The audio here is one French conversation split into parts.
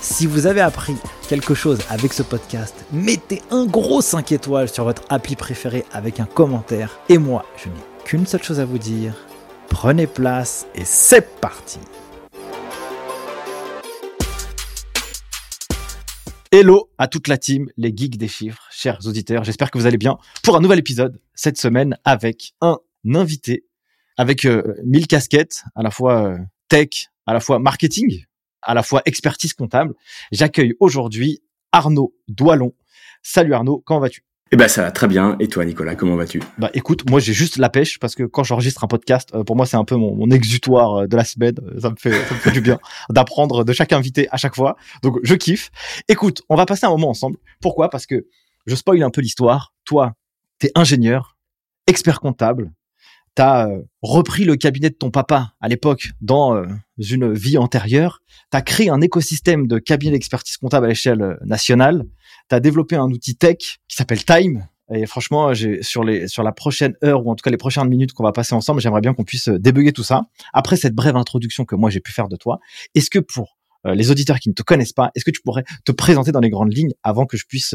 Si vous avez appris quelque chose avec ce podcast, mettez un gros 5 étoiles sur votre appli préféré avec un commentaire. Et moi, je n'ai qu'une seule chose à vous dire. Prenez place et c'est parti Hello à toute la team, les geeks des chiffres, chers auditeurs. J'espère que vous allez bien pour un nouvel épisode cette semaine avec un invité, avec euh, mille casquettes, à la fois euh, tech, à la fois marketing, à la fois expertise comptable. J'accueille aujourd'hui Arnaud Doilon. Salut Arnaud, comment vas-tu? Eh ben ça va très bien. Et toi Nicolas, comment vas-tu? Bah écoute, moi j'ai juste la pêche parce que quand j'enregistre un podcast, euh, pour moi c'est un peu mon, exutoire euh, de la semaine. Euh, ça me fait, ça me fait du bien d'apprendre de chaque invité à chaque fois. Donc je kiffe. Écoute, on va passer un moment ensemble. Pourquoi? Parce que je spoil un peu l'histoire. Toi, t'es ingénieur, expert comptable, tu as euh, repris le cabinet de ton papa à l'époque dans euh, une vie antérieure, tu as créé un écosystème de cabinet d'expertise comptable à l'échelle euh, nationale, tu as développé un outil tech qui s'appelle Time. Et franchement, sur sur la prochaine heure ou en tout cas les prochaines minutes qu'on va passer ensemble, j'aimerais bien qu'on puisse débugger tout ça. Après cette brève introduction que moi j'ai pu faire de toi, est-ce que pour les auditeurs qui ne te connaissent pas, est-ce que tu pourrais te présenter dans les grandes lignes avant que je puisse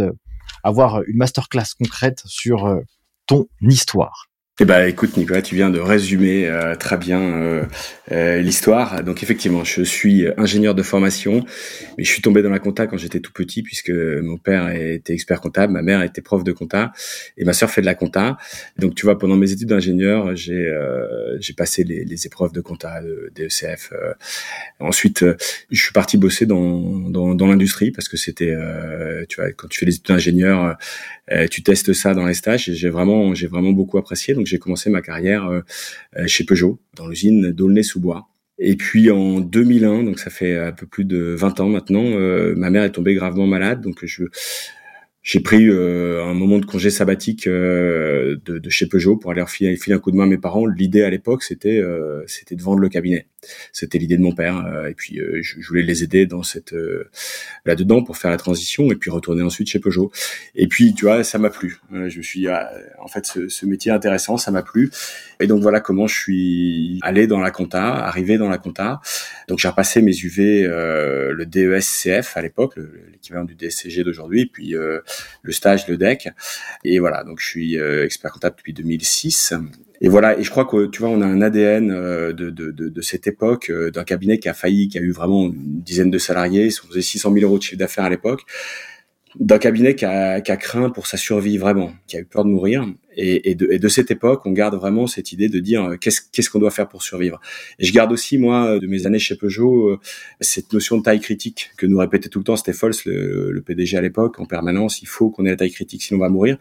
avoir une masterclass concrète sur ton histoire? Eh ben, écoute, Nicolas, tu viens de résumer euh, très bien euh, euh, l'histoire. Donc, effectivement, je suis ingénieur de formation, mais je suis tombé dans la compta quand j'étais tout petit, puisque mon père était expert comptable, ma mère était prof de compta, et ma sœur fait de la compta. Donc, tu vois, pendant mes études d'ingénieur, j'ai j'ai passé les, les, épreuves de compta, de DECF. ensuite, je suis parti bosser dans dans, dans l'industrie parce que c'était, tu vois, quand tu fais des études d'ingénieur, tu testes ça dans les stages. J'ai vraiment j'ai vraiment beaucoup apprécié. J'ai commencé ma carrière euh, euh, chez Peugeot, dans l'usine d'Aulnay-sous-Bois. Et puis en 2001, donc ça fait un peu plus de 20 ans maintenant, euh, ma mère est tombée gravement malade, donc je j'ai pris un moment de congé sabbatique de, de, chez Peugeot pour aller filer, filer un coup de main à mes parents. L'idée à l'époque, c'était c'était de vendre le cabinet. C'était l'idée de mon père. Euh, et puis, euh, je, voulais les aider dans cette euh, là-dedans pour faire la transition et puis retourner ensuite chez Peugeot. Et puis, tu vois, ça m'a plu. je me suis, ah, en fait, ce, ce, métier intéressant, ça m'a plu. Et donc voilà comment je suis allé dans la compta, arrivé dans la compta. Donc j'ai repassé mes UV, euh, le DESCF à l'époque, l'équivalent du DSCG d'aujourd'hui, puis le stage, le DEC. Et voilà, donc je suis expert comptable depuis 2006 et voilà, et je crois que tu vois, on a un ADN euh, de, de, de, de cette époque euh, d'un cabinet qui a failli, qui a eu vraiment une dizaine de salariés, on faisait 600 000 euros de chiffre d'affaires à l'époque, d'un cabinet qui a, qui a, craint pour sa survie vraiment, qui a eu peur de mourir. Et, et, de, et de, cette époque, on garde vraiment cette idée de dire euh, qu'est-ce qu'est-ce qu'on doit faire pour survivre. Et je garde aussi moi de mes années chez Peugeot cette notion de taille critique que nous répétait tout le temps C'était le, le PDG à l'époque en permanence. Il faut qu'on ait la taille critique sinon on va mourir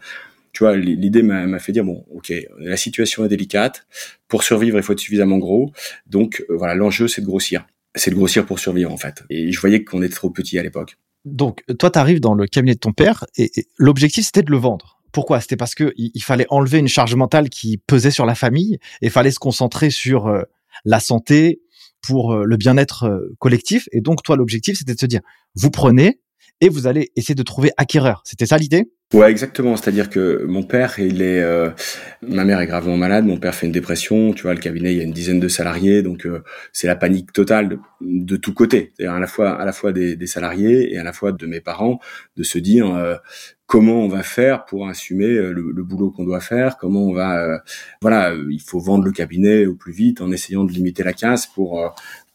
tu vois, l'idée m'a fait dire bon, ok, la situation est délicate. Pour survivre, il faut être suffisamment gros. Donc euh, voilà, l'enjeu c'est de grossir. C'est de grossir pour survivre en fait. Et je voyais qu'on était trop petit à l'époque. Donc toi, tu arrives dans le cabinet de ton père et, l'objectif c'était de le vendre. Pourquoi? C'était parce que il, fallait enlever une charge mentale qui pesait sur la famille et fallait se concentrer sur euh, la santé pour euh, le bien-être collectif. Et donc toi, l'objectif c'était de se dire, vous prenez et vous allez essayer de trouver acquéreur. C'était ça l'idée? Ouais, exactement. C'est-à-dire que mon père, il est, euh, ma mère est gravement malade. Mon père fait une dépression. Tu vois, le cabinet, il y a une dizaine de salariés, donc euh, c'est la panique totale de, de tous côtés. à la fois, à la fois des, salariés et à la fois de mes parents, de se dire euh, comment on va faire pour assumer le, le boulot qu'on doit faire? Comment on va, voilà, il faut vendre le cabinet au plus vite en essayant de limiter la casse pour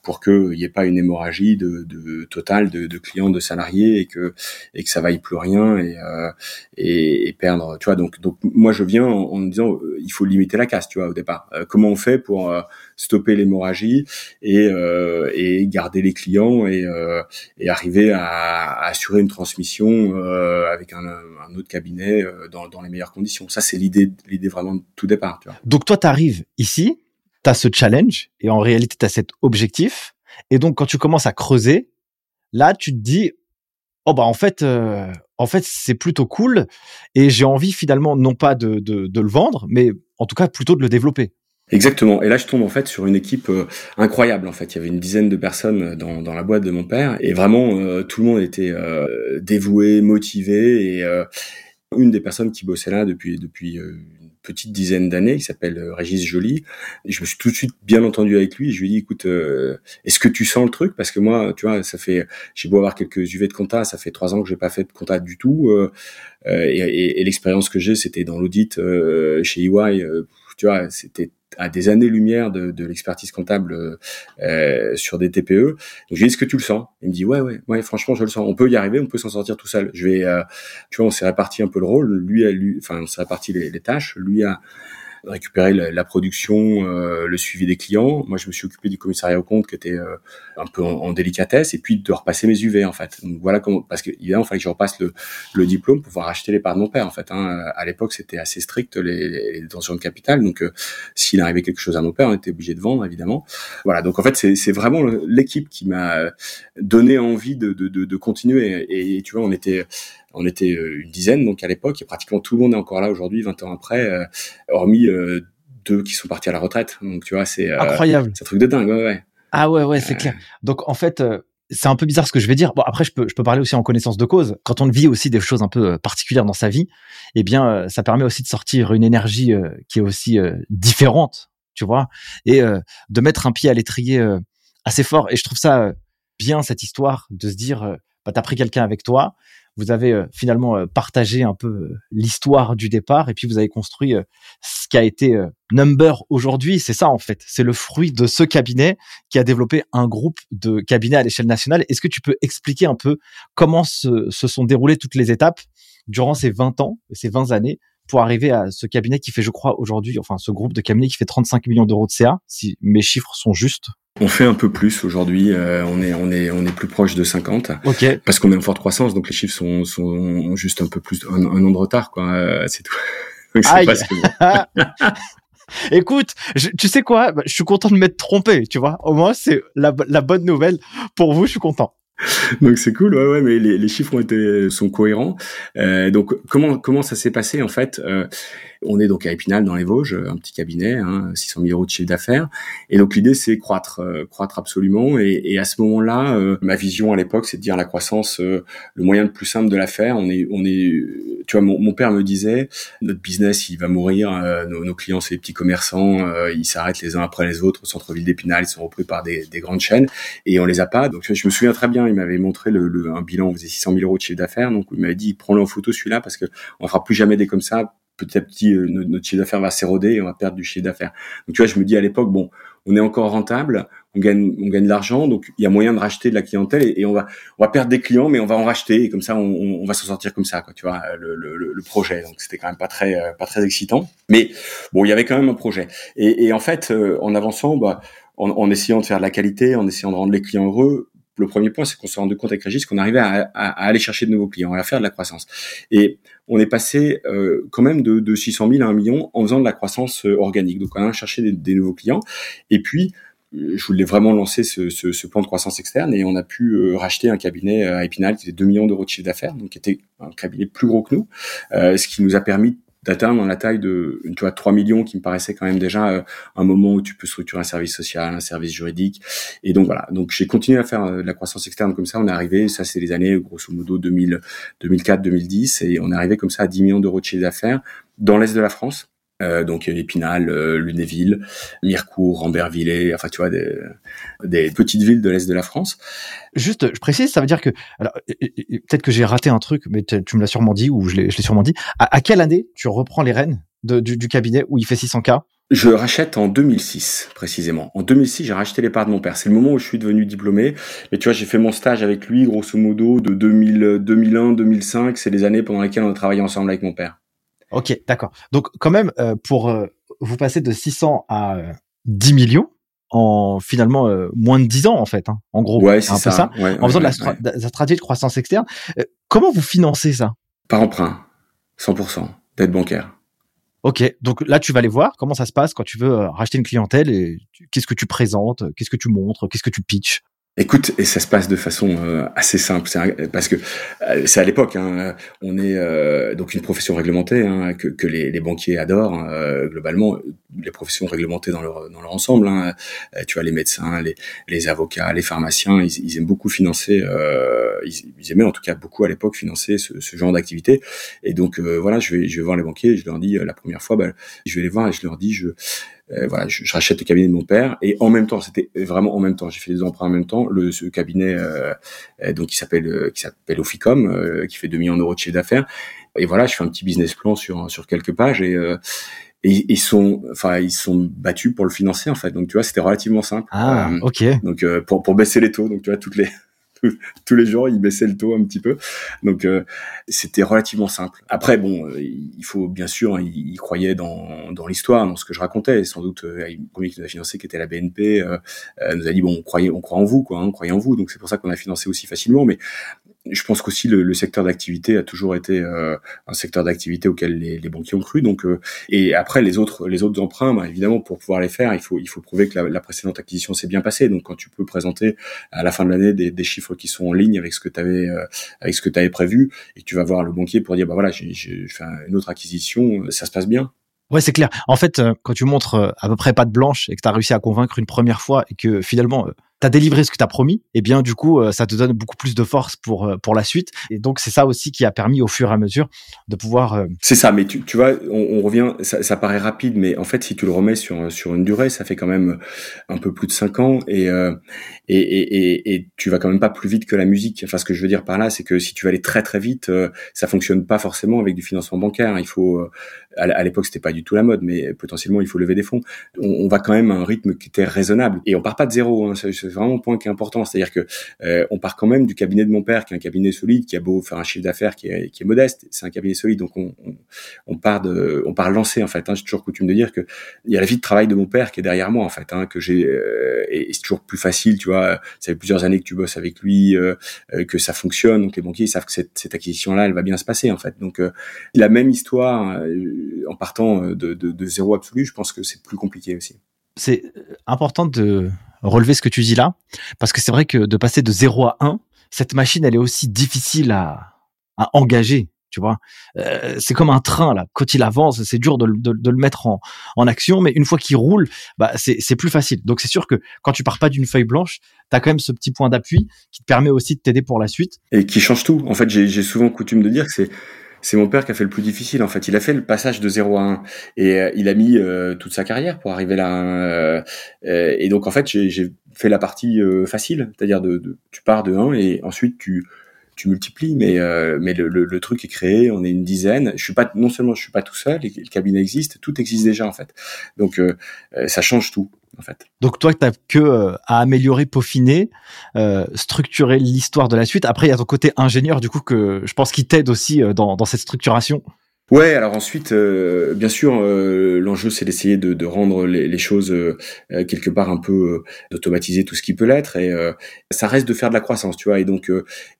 pour qu'il n'y ait pas une hémorragie de, de totale de, de, clients, de salariés et que et que ça vaille plus rien et, euh, et, perdre. Tu vois, donc donc moi je viens en, me disant euh, il faut limiter la casse, tu vois, au départ. Euh, comment on fait pour stopper l'hémorragie et et garder les clients et et arriver à, à, assurer une transmission avec un, un, autre cabinet dans, dans les meilleures conditions. Ça c'est l'idée l'idée vraiment de tout départ. Tu vois. Donc toi tu arrives ici tu ce challenge et en réalité, tu as cet objectif. Et donc, quand tu commences à creuser, là, tu te dis, oh bah en fait, euh, en fait, c'est plutôt cool et j'ai envie finalement non pas de, de, de, le vendre, mais en tout cas plutôt de le développer. Exactement. Et là, je tombe en fait sur une équipe euh, incroyable. En fait, il y avait une dizaine de personnes dans, dans la boîte de mon père et vraiment euh, tout le monde était dévoué, motivé et une des personnes qui bossait là depuis depuis petite dizaine d'années, qui s'appelle euh, Régis Joly. Je me suis tout de suite bien entendu avec lui. je lui ai dit, écoute, euh, est-ce que tu sens le truc? Parce que moi, tu vois, ça fait, j'ai beau avoir quelques UV de compta, ça fait trois ans que j'ai pas fait de compta du tout. Euh, et, et, et l'expérience que j'ai, c'était dans l'audit chez EY. Tu vois, c'était à des années-lumière de, de l'expertise comptable euh, sur des TPE. Donc je lui dis, est-ce que tu le sens? Il me dit, ouais, ouais, ouais, franchement, je le sens. On peut y arriver, on peut s'en sortir tout seul. Je vais, euh, tu vois, on s'est réparti un peu le rôle. Lui, a, lui, enfin, on s'est réparti les tâches. Lui a récupérer la, production, euh, le suivi des clients. Moi, je me suis occupé du commissariat au compte qui était euh, un peu en, délicatesse et puis de repasser mes UV en fait. Donc voilà comment parce que évidemment, il fallait que je repasse le, le diplôme pour pouvoir acheter les parts de mon père en fait. Hein. À l'époque, c'était assez strict les, les détentions de capital. Donc euh, s'il arrivait quelque chose à mon père, on était obligé de vendre évidemment. Voilà. Donc en fait, c'est vraiment l'équipe qui m'a donné envie de, de, de, de continuer. Et, et, tu vois, on était on était euh, une dizaine donc à l'époque et pratiquement tout le monde est encore là aujourd'hui 20 ans après euh, hormis euh, deux qui sont partis à la retraite donc tu vois c'est incroyable c'est un truc de dingue ouais, ouais. ah ouais ouais c'est clair donc en fait c'est un peu bizarre ce que je vais dire. Bon, après, je peux, je peux parler aussi en connaissance de cause. Quand on vit aussi des choses un peu particulières dans sa vie, eh bien, ça permet aussi de sortir une énergie qui est aussi différente, tu vois, et de mettre un pied à l'étrier assez fort. Et je trouve ça bien cette histoire de se dire, bah, t'as pris quelqu'un avec toi, vous avez euh, finalement euh, partagé un peu euh, l'histoire du départ et puis vous avez construit ce qui a été Number aujourd'hui. C'est ça en fait, c'est le fruit de ce cabinet qui a développé un groupe de cabinets à l'échelle nationale. Est-ce que tu peux expliquer un peu comment se, se sont déroulées toutes les étapes durant ces 20 ans, ces 20 années pour arriver à ce cabinet qui fait, je crois, aujourd'hui, enfin, ce groupe de cabinets qui fait 35 millions d'euros de CA, si mes chiffres sont justes? On fait un peu plus aujourd'hui. Euh, on est on est on est plus proche de 50. Ok. Parce qu'on est en forte croissance, donc les chiffres sont sont juste un peu plus un, an de retard, quoi. Euh, c'est tout. Écoute, tu sais quoi? Je suis content de m'être trompé, tu vois. Au moins, c'est la, la bonne nouvelle pour vous. Je suis content. donc c'est cool, ouais, ouais, mais les, les, chiffres ont été sont cohérents. Euh, donc comment comment ça s'est passé en fait euh, On est donc à Épinal dans les Vosges, un petit cabinet, hein, 600 000 euros de chiffre d'affaires. Et donc l'idée c'est croître, euh, croître absolument. Et, et à ce moment-là, euh, ma vision à l'époque, c'est de dire la croissance, euh, le moyen le plus simple de la faire. On est on est, tu vois, mon, mon père me disait notre business il va mourir, nos, nos, clients c'est les petits commerçants, ils s'arrêtent les uns après les autres au centre-ville d'Épinal, ils sont repris par des, des grandes chaînes et on les a pas. Donc je me souviens très bien il m'avait montré le, un bilan, on faisait 600 000 euros de chiffre d'affaires, donc il m'avait dit prends-le en photo celui-là parce que on fera plus jamais des comme ça. Petit à petit, euh, notre, chiffre d'affaires va s'éroder et on va perdre du chiffre d'affaires. Donc tu vois, je me dis à l'époque, bon, on est encore rentable, on gagne, on gagne de l'argent, donc il y a moyen de racheter de la clientèle et, on va, on va perdre des clients, mais on va en racheter et comme ça, on, va s'en sortir comme ça, quoi. Tu vois, le, le, projet. Donc c'était quand même pas très, euh, pas très excitant, mais bon, il y avait quand même un projet. Et, en fait, euh, en avançant, bah, en, en, essayant de faire de la qualité, en essayant de rendre les clients heureux, le premier point, c'est qu'on s'est rendu compte avec Régis qu'on arrivait à, aller chercher de nouveaux clients, à faire de la croissance. Et on est passé euh, quand même de, de 600 000 à 1 million en faisant de la croissance euh, organique. Donc on a cherché des, nouveaux clients. Et puis, euh, je voulais vraiment lancer ce, plan de croissance externe et on a pu racheter un cabinet à Épinal qui faisait 2 millions d'euros de chiffre d'affaires, donc qui était un cabinet plus gros que nous, ce qui nous a permis d'atteindre la taille de tu vois 3 millions qui me paraissait quand même déjà euh, un moment où tu peux structurer un service social, un service juridique. Et donc voilà. Donc j'ai continué à faire euh, de la croissance externe comme ça, on est arrivé ça c'est les années grosso modo 2000 2004 2010 et on est arrivé comme ça à 10 millions d'euros de chiffre d'affaires dans l'est de la France euh, donc Épinal, euh, Lunéville, Mirecourt, Rambervillers, enfin tu vois des, des petites villes de l'est de la France. Juste, je précise, ça veut dire que alors peut-être que j'ai raté un truc, mais tu me l'as sûrement dit ou je l'ai sûrement dit. À, quelle année tu reprends les rênes de, du, du, cabinet où il fait 600 k? Je rachète en 2006, précisément. En 2006, j'ai racheté les parts de mon père. C'est le moment où je suis devenu diplômé. Mais tu vois, j'ai fait mon stage avec lui, grosso modo, de 2000, 2001, 2005. C'est les années pendant lesquelles on a travaillé ensemble avec mon père. Ok, d'accord. Donc, quand même, euh, pour euh, vous passer de 600 à 10 millions, en finalement moins de 10 ans en fait hein, en gros. Ouais, c'est un peu ça, en faisant de, la stratégie de croissance externe comment vous financez ça? Par emprunt. 100% d'aide bancaire. Ok, donc là tu vas aller voir. Comment ça se passe quand tu veux euh, racheter une clientèle et qu'est-ce que tu présentes, qu'est-ce que tu montres, qu'est-ce que tu pitches? Écoute, et ça se passe de façon euh, assez simple, parce que euh, c'est à l'époque. Hein, on est euh, donc une profession réglementée hein, que, que les, les, banquiers adorent hein, globalement. Les professions réglementées dans leur dans leur ensemble. Hein, tu vois, les médecins, les, les avocats, les pharmaciens, ils, ils aiment beaucoup financer. Ils, ils, aimaient en tout cas beaucoup à l'époque financer ce, ce genre d'activité. Et donc voilà, je vais je vais voir les banquiers. Je leur dis la première fois, bah, je vais les voir et je leur dis je euh, voilà, je, je, rachète le cabinet de mon père et en même temps, c'était vraiment en même temps. J'ai fait des emprunts en même temps. Le ce cabinet, euh, euh donc qui s'appelle qui s'appelle Oficom, euh, qui fait 2 millions d'euros de chiffre d'affaires. Et voilà, je fais un petit business plan sur sur quelques pages et et ils sont enfin ils sont battus pour le financer en fait donc tu vois c'était relativement simple ah ok donc pour pour baisser les taux donc tu vois toutes les tous les jours, il baissait le taux un petit peu. Donc euh, c'était relativement simple. Après, bon, euh, il faut bien sûr, hein, il, croyait dans, dans l'histoire, dans ce que je racontais. sans doute, euh, une premier qui nous a financé, qui était la BNP, euh, nous a dit bon, on croyait, on croit en vous, quoi, hein, on croyait en vous. Donc c'est pour ça qu'on a financé aussi facilement. Mais je pense qu'aussi le, le, secteur d'activité a toujours été euh, un secteur d'activité auquel les, les, banquiers ont cru. Donc, euh, et après les autres les autres emprunts, bah, évidemment, pour pouvoir les faire, il faut il faut prouver que la, la précédente acquisition s'est bien passée. Donc, quand tu peux présenter à la fin de l'année des, des, chiffres qui sont en ligne avec ce que tu avais euh, avec ce que tu avais prévu, et que tu vas voir le banquier pour dire bah voilà, j'ai fait une autre acquisition, ça se passe bien. Ouais, c'est clair. En fait, quand tu montres à peu près pas de blanche et que tu as réussi à convaincre une première fois et que finalement t'as délivré ce que t'as promis, et bien du coup, euh, ça te donne beaucoup plus de force pour euh, pour la suite. Et donc c'est ça aussi qui a permis au fur et à mesure de pouvoir. Euh, c'est ça, mais tu, tu vois, on, on revient, ça, ça, paraît rapide, mais en fait, si tu le remets sur sur une durée, ça fait quand même un peu plus de cinq ans, et et, et, et, tu vas quand même pas plus vite que la musique. Enfin, ce que je veux dire par là, c'est que si tu vas aller très très vite, ça fonctionne pas forcément avec du financement bancaire. Il faut, à l'époque, c'était pas du tout la mode, mais potentiellement, il faut lever des fonds. On, on, va quand même à un rythme qui était raisonnable, et on part pas de zéro. Hein, c'est vraiment un point qui est important. C'est-à-dire que euh, on part quand même du cabinet de mon père, qui est un cabinet solide, qui a beau faire un chiffre d'affaires qui est, qui est modeste, c'est un cabinet solide. Donc on, on, part de, on part lancé en fait. Hein. J'ai toujours coutume de dire que il y a la vie de travail de mon père qui est derrière moi en fait, hein, que j'ai euh, et, c'est toujours plus facile, tu vois. Ça fait plusieurs années que tu bosses avec lui, euh, euh que ça fonctionne. Donc les banquiers savent que cette, cette acquisition-là, elle va bien se passer en fait. Donc la même histoire en partant de, de, de zéro absolu, je pense que c'est plus compliqué aussi. C'est important de relever ce que tu dis là, parce que c'est vrai que de passer de 0 à 1, cette machine, elle est aussi difficile à, à engager. Tu vois, euh, c'est comme un train là. Quand il avance, c'est dur de, de, de, le mettre en, en action, mais une fois qu'il roule, bah c'est plus facile. Donc c'est sûr que quand tu pars pas d'une feuille blanche, tu as quand même ce petit point d'appui qui te permet aussi de t'aider pour la suite. Et qui change tout. En fait, j'ai souvent coutume de dire que c'est c'est mon père qui a fait le plus difficile en fait. Il a fait le passage de 0 à 1 et euh, il a mis euh, toute sa carrière pour arriver là. Euh, et donc en fait, j'ai fait la partie facile, c'est-à-dire de, tu pars de 1 et ensuite tu tu multiplies, mais mais le, le, truc est créé, on est une dizaine. Je suis pas non seulement je suis pas tout seul, le cabinet existe, tout existe déjà en fait. Donc ça change tout Donc toi, tu n'as que euh, à améliorer, peaufiner, euh, structurer l'histoire de la suite. Après, il y a ton côté ingénieur, du coup, que je pense qu'il t'aide aussi euh, dans, dans, cette structuration. Ouais, alors ensuite, bien sûr, l'enjeu c'est d'essayer de, de, rendre les, les choses quelque part un peu d'automatiser tout ce qui peut l'être, et ça reste de faire de la croissance, tu vois. Et donc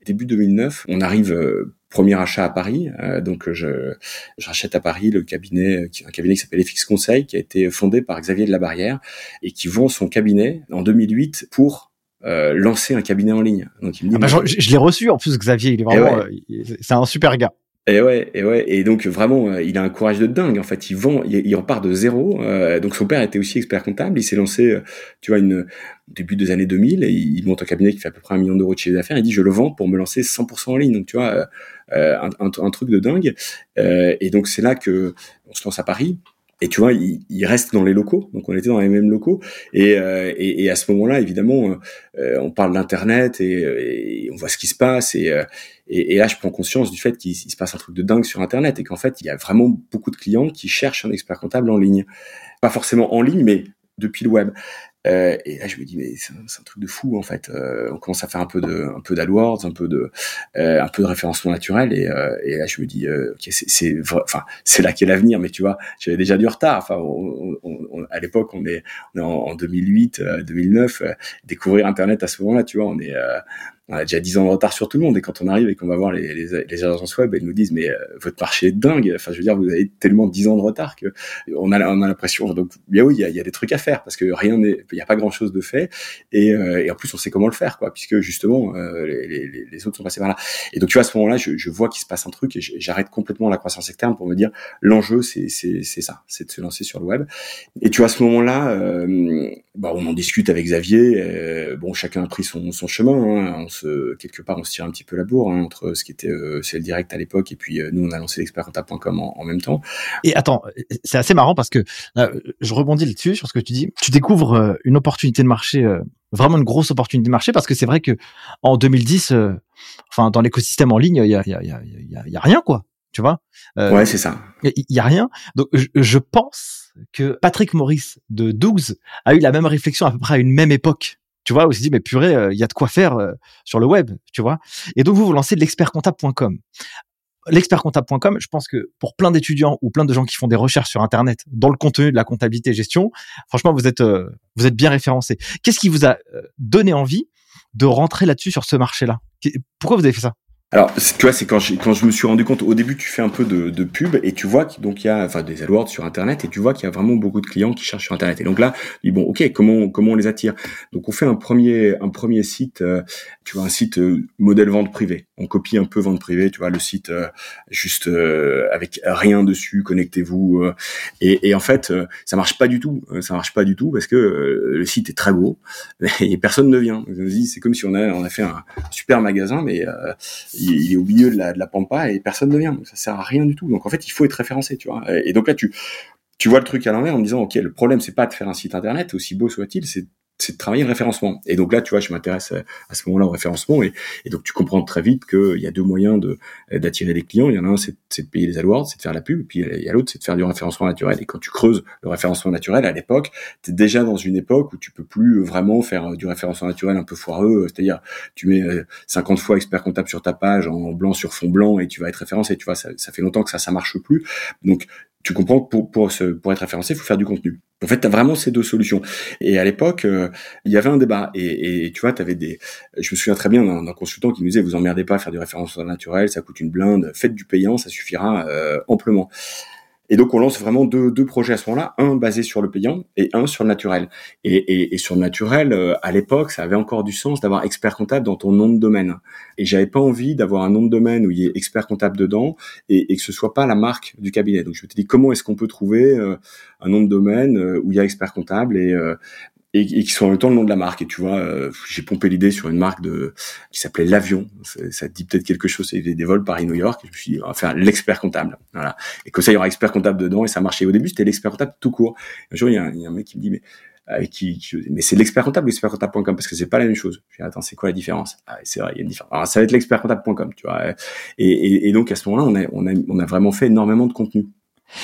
début 2009, on arrive premier achat à Paris. Euh, donc je, je, rachète à Paris le cabinet, un cabinet qui s'appelle FX Conseil, qui a été fondé par Xavier de la Barrière et qui vend son cabinet en 2008 pour euh, lancer un cabinet en ligne. Donc il me dit, ah bah, je, l'ai reçu en plus Xavier, il est vraiment, euh, c'est un super gars. Et ouais, et ouais, et donc vraiment, euh, il a un courage de dingue. En fait, il vend, il, il en part de zéro. Euh, donc son père était aussi expert comptable. Il s'est lancé, euh, tu vois, une début des années 2000. Et il monte un cabinet qui fait à peu près un million d'euros de chiffre d'affaires. Il dit, je le vends pour me lancer 100% en ligne. Donc tu vois, un, un, un, truc de dingue. et donc c'est là que on se lance à Paris. Et tu vois, il, il, reste dans les locaux, donc on était dans les mêmes locaux. Et, euh, et, et, à ce moment-là, évidemment, euh, on parle d'internet et, et, on voit ce qui se passe. Et, euh, et, là, je prends conscience du fait qu'il se passe un truc de dingue sur internet et qu'en fait, il y a vraiment beaucoup de clients qui cherchent un expert comptable en ligne, pas forcément en ligne, mais depuis le web. Euh, et là, je me dis, mais c'est un, truc de fou en fait. Euh, on commence à faire un peu de, un peu d'AdWords, un peu de, euh, un peu de référencement naturel. Et, euh, et là, je me dis, euh, ok, c'est, enfin, c'est là qu'est l'avenir. Mais tu vois, j'avais déjà du retard. Enfin, on, on, à l'époque, on est, on est en, en 2008, 2009. découvrir Internet à ce moment-là, tu vois, on est on a déjà 10 ans de retard sur tout le monde et quand on arrive et qu'on va voir les, les, les, agences web, elles nous disent mais euh, votre marché est dingue. Enfin, je veux dire, vous avez tellement 10 ans de retard que on a, on a l'impression. Donc, bien oui, il y a, y a, des trucs à faire parce que rien n'est, il n'y a pas grand chose de fait et, euh, et, en plus on sait comment le faire, quoi, puisque justement euh, les, les, autres sont passés par là. Et donc tu vois à ce moment-là, je, je vois qu'il se passe un truc et j'arrête complètement la croissance externe pour me dire l'enjeu c'est c'est c'est ça, c'est de se lancer sur le web. Et tu vois à ce moment-là, euh, bah, on en discute avec Xavier. bon, chacun a pris son, son chemin. Hein, quelque part on se tire un petit peu la bourre hein, entre ce qui était euh, le direct à l'époque et puis euh, nous on a lancé l'expertcomptable.com en, en même temps. Et attends, c'est assez marrant parce que je rebondis là-dessus sur ce que tu dis. Tu découvres euh, une opportunité de marché euh, vraiment une grosse opportunité de marché parce que c'est vrai que en 2010 enfin dans l'écosystème en ligne il y a, y, a, y, a, y a rien quoi tu vois ouais c'est ça il y, a rien donc je, je, pense que Patrick Maurice de Dougs a eu la même réflexion à peu près à une même époque tu vois, où se dit, mais purée, euh, il y a de quoi faire euh, sur le web, tu vois. Et donc, vous vous lancez l'expertcomptable.com. L'expertcomptable.com, je pense que pour plein d'étudiants ou plein de gens qui font des recherches sur Internet dans le contenu de la comptabilité et gestion, franchement, vous êtes, euh, vous êtes bien référencé. Qu'est-ce qui vous a donné envie de rentrer là-dessus sur ce marché-là? Pourquoi vous avez fait ça? Alors, tu vois, c'est quand je, quand je me suis rendu compte, au début, tu fais un peu de, de pub et tu vois qu'il y a enfin des AdWords sur Internet et tu vois qu'il y a vraiment beaucoup de clients qui cherchent sur Internet. Et donc là, dis bon, ok, comment comment on les attire? Donc on fait un premier un premier site, euh, tu vois, un site euh, modèle vente privée. On copie un peu vente privée, tu vois, le site euh, juste avec rien dessus, connectez-vous. Et, et, en fait, ça marche pas du tout. Ça marche pas du tout parce que le site est très gros et personne ne vient. C'est comme si on a on a fait un super magasin, mais il, est au milieu de la, de la pampa et personne ne vient. Donc ça sert à rien du tout. Donc en fait, il faut être référencé, tu vois. Et, donc là, tu tu vois le truc à l'envers en me disant, ok, le problème c'est pas de faire un site internet, aussi beau soit-il, c'est c'est de travailler le référencement. Et donc là, tu vois, je m'intéresse à ce moment-là au référencement, et, donc tu comprends très vite qu'il y a deux moyens de d'attirer des clients. Il y en a un, c'est de payer les AdWords, c'est de faire la pub, et puis il y a l'autre, c'est de faire du référencement naturel. Et quand tu creuses le référencement naturel, à l'époque, tu es déjà dans une époque où tu peux plus vraiment faire du référencement naturel un peu foireux, c'est-à-dire tu mets 50 fois expert comptable sur ta page en blanc sur fond blanc et tu vas être référencé. Tu vois, ça, ça fait longtemps que ça, ça marche plus. Donc tu comprends que pour, pour, pour être référencé, il faut faire du contenu. En fait, tu as vraiment ces deux solutions. Et à l'époque, euh, il y avait un débat. Et, et tu vois, tu avais des... Je me souviens très bien d'un consultant qui nous disait, vous emmerdez pas à faire du référencement naturel, ça coûte une blinde, faites du payant, ça suffira euh, amplement. Et donc on lance vraiment deux, deux projets à ce moment-là, un basé sur le payant et un sur le naturel. Et, et, et sur le naturel, euh, à l'époque, ça avait encore du sens d'avoir expert comptable dans ton nom de domaine. Et j'avais pas envie d'avoir un nom de domaine où il y ait expert comptable dedans et, et que ce soit pas la marque du cabinet. Donc je me suis dit comment est-ce qu'on peut trouver euh, un nom de domaine euh, où il y a expert comptable et, et, et, qui sont en même temps le nom de la marque. Et tu vois, euh, j'ai pompé l'idée sur une marque de qui s'appelait L'Avion. Ça, dit peut-être quelque chose. C'est des, vols Paris-New York. Je me suis dit, on va faire l'expert comptable. Voilà. Et comme ça, il y aura expert comptable dedans. Et ça marchait. Au début, c'était l'expert comptable tout court. Un jour, il y, a un, il y a un mec qui me dit, mais avec qui, mais c'est l'expert comptable l'expert comptable.com parce que c'est pas la même chose. Je dis, attends, c'est quoi la différence? Ah, C'est vrai, il y a une différence. Alors, ça va être l'expert comptable.com, tu vois. Et, et, et, donc à ce moment-là, on a, on on a vraiment fait énormément de contenu.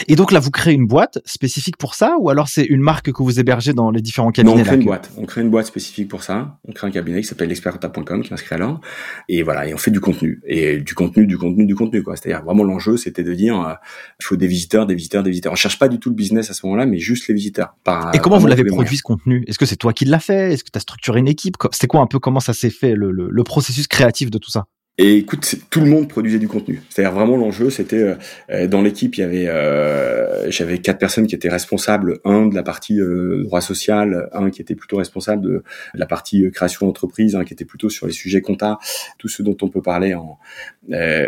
Et donc là, vous créez une boîte spécifique pour ça, ou alors c'est une marque que vous hébergez dans les différents cabinets Non, on crée une boîte. On crée une boîte spécifique pour ça. On crée un cabinet qui s'appelle l'expertcomptable.com, qui est inscrit alors. Et voilà, et on fait du contenu. Et du contenu, du contenu, du contenu, quoi. C'est-à-dire vraiment l'enjeu, c'était de dire, euh, il faut des visiteurs, des visiteurs, des visiteurs. On cherche pas du tout le business à ce moment-là, mais juste les visiteurs. Par, et comment vous l'avez produit ce contenu? Est-ce que c'est toi qui l'as fait? Est-ce que tu as structuré une équipe? C'était quoi un peu comment ça s'est fait le, le, le processus créatif de tout ça? Et écoute, tout le monde produisait du contenu. C'est-à-dire vraiment l'enjeu, c'était euh, euh, dans l'équipe, il y avait, euh, j'avais quatre personnes qui étaient responsables, un de la partie euh, droit social, un qui était plutôt responsable de, la partie création d'entreprise, un qui était plutôt sur les sujets compta, tout ce dont on peut parler en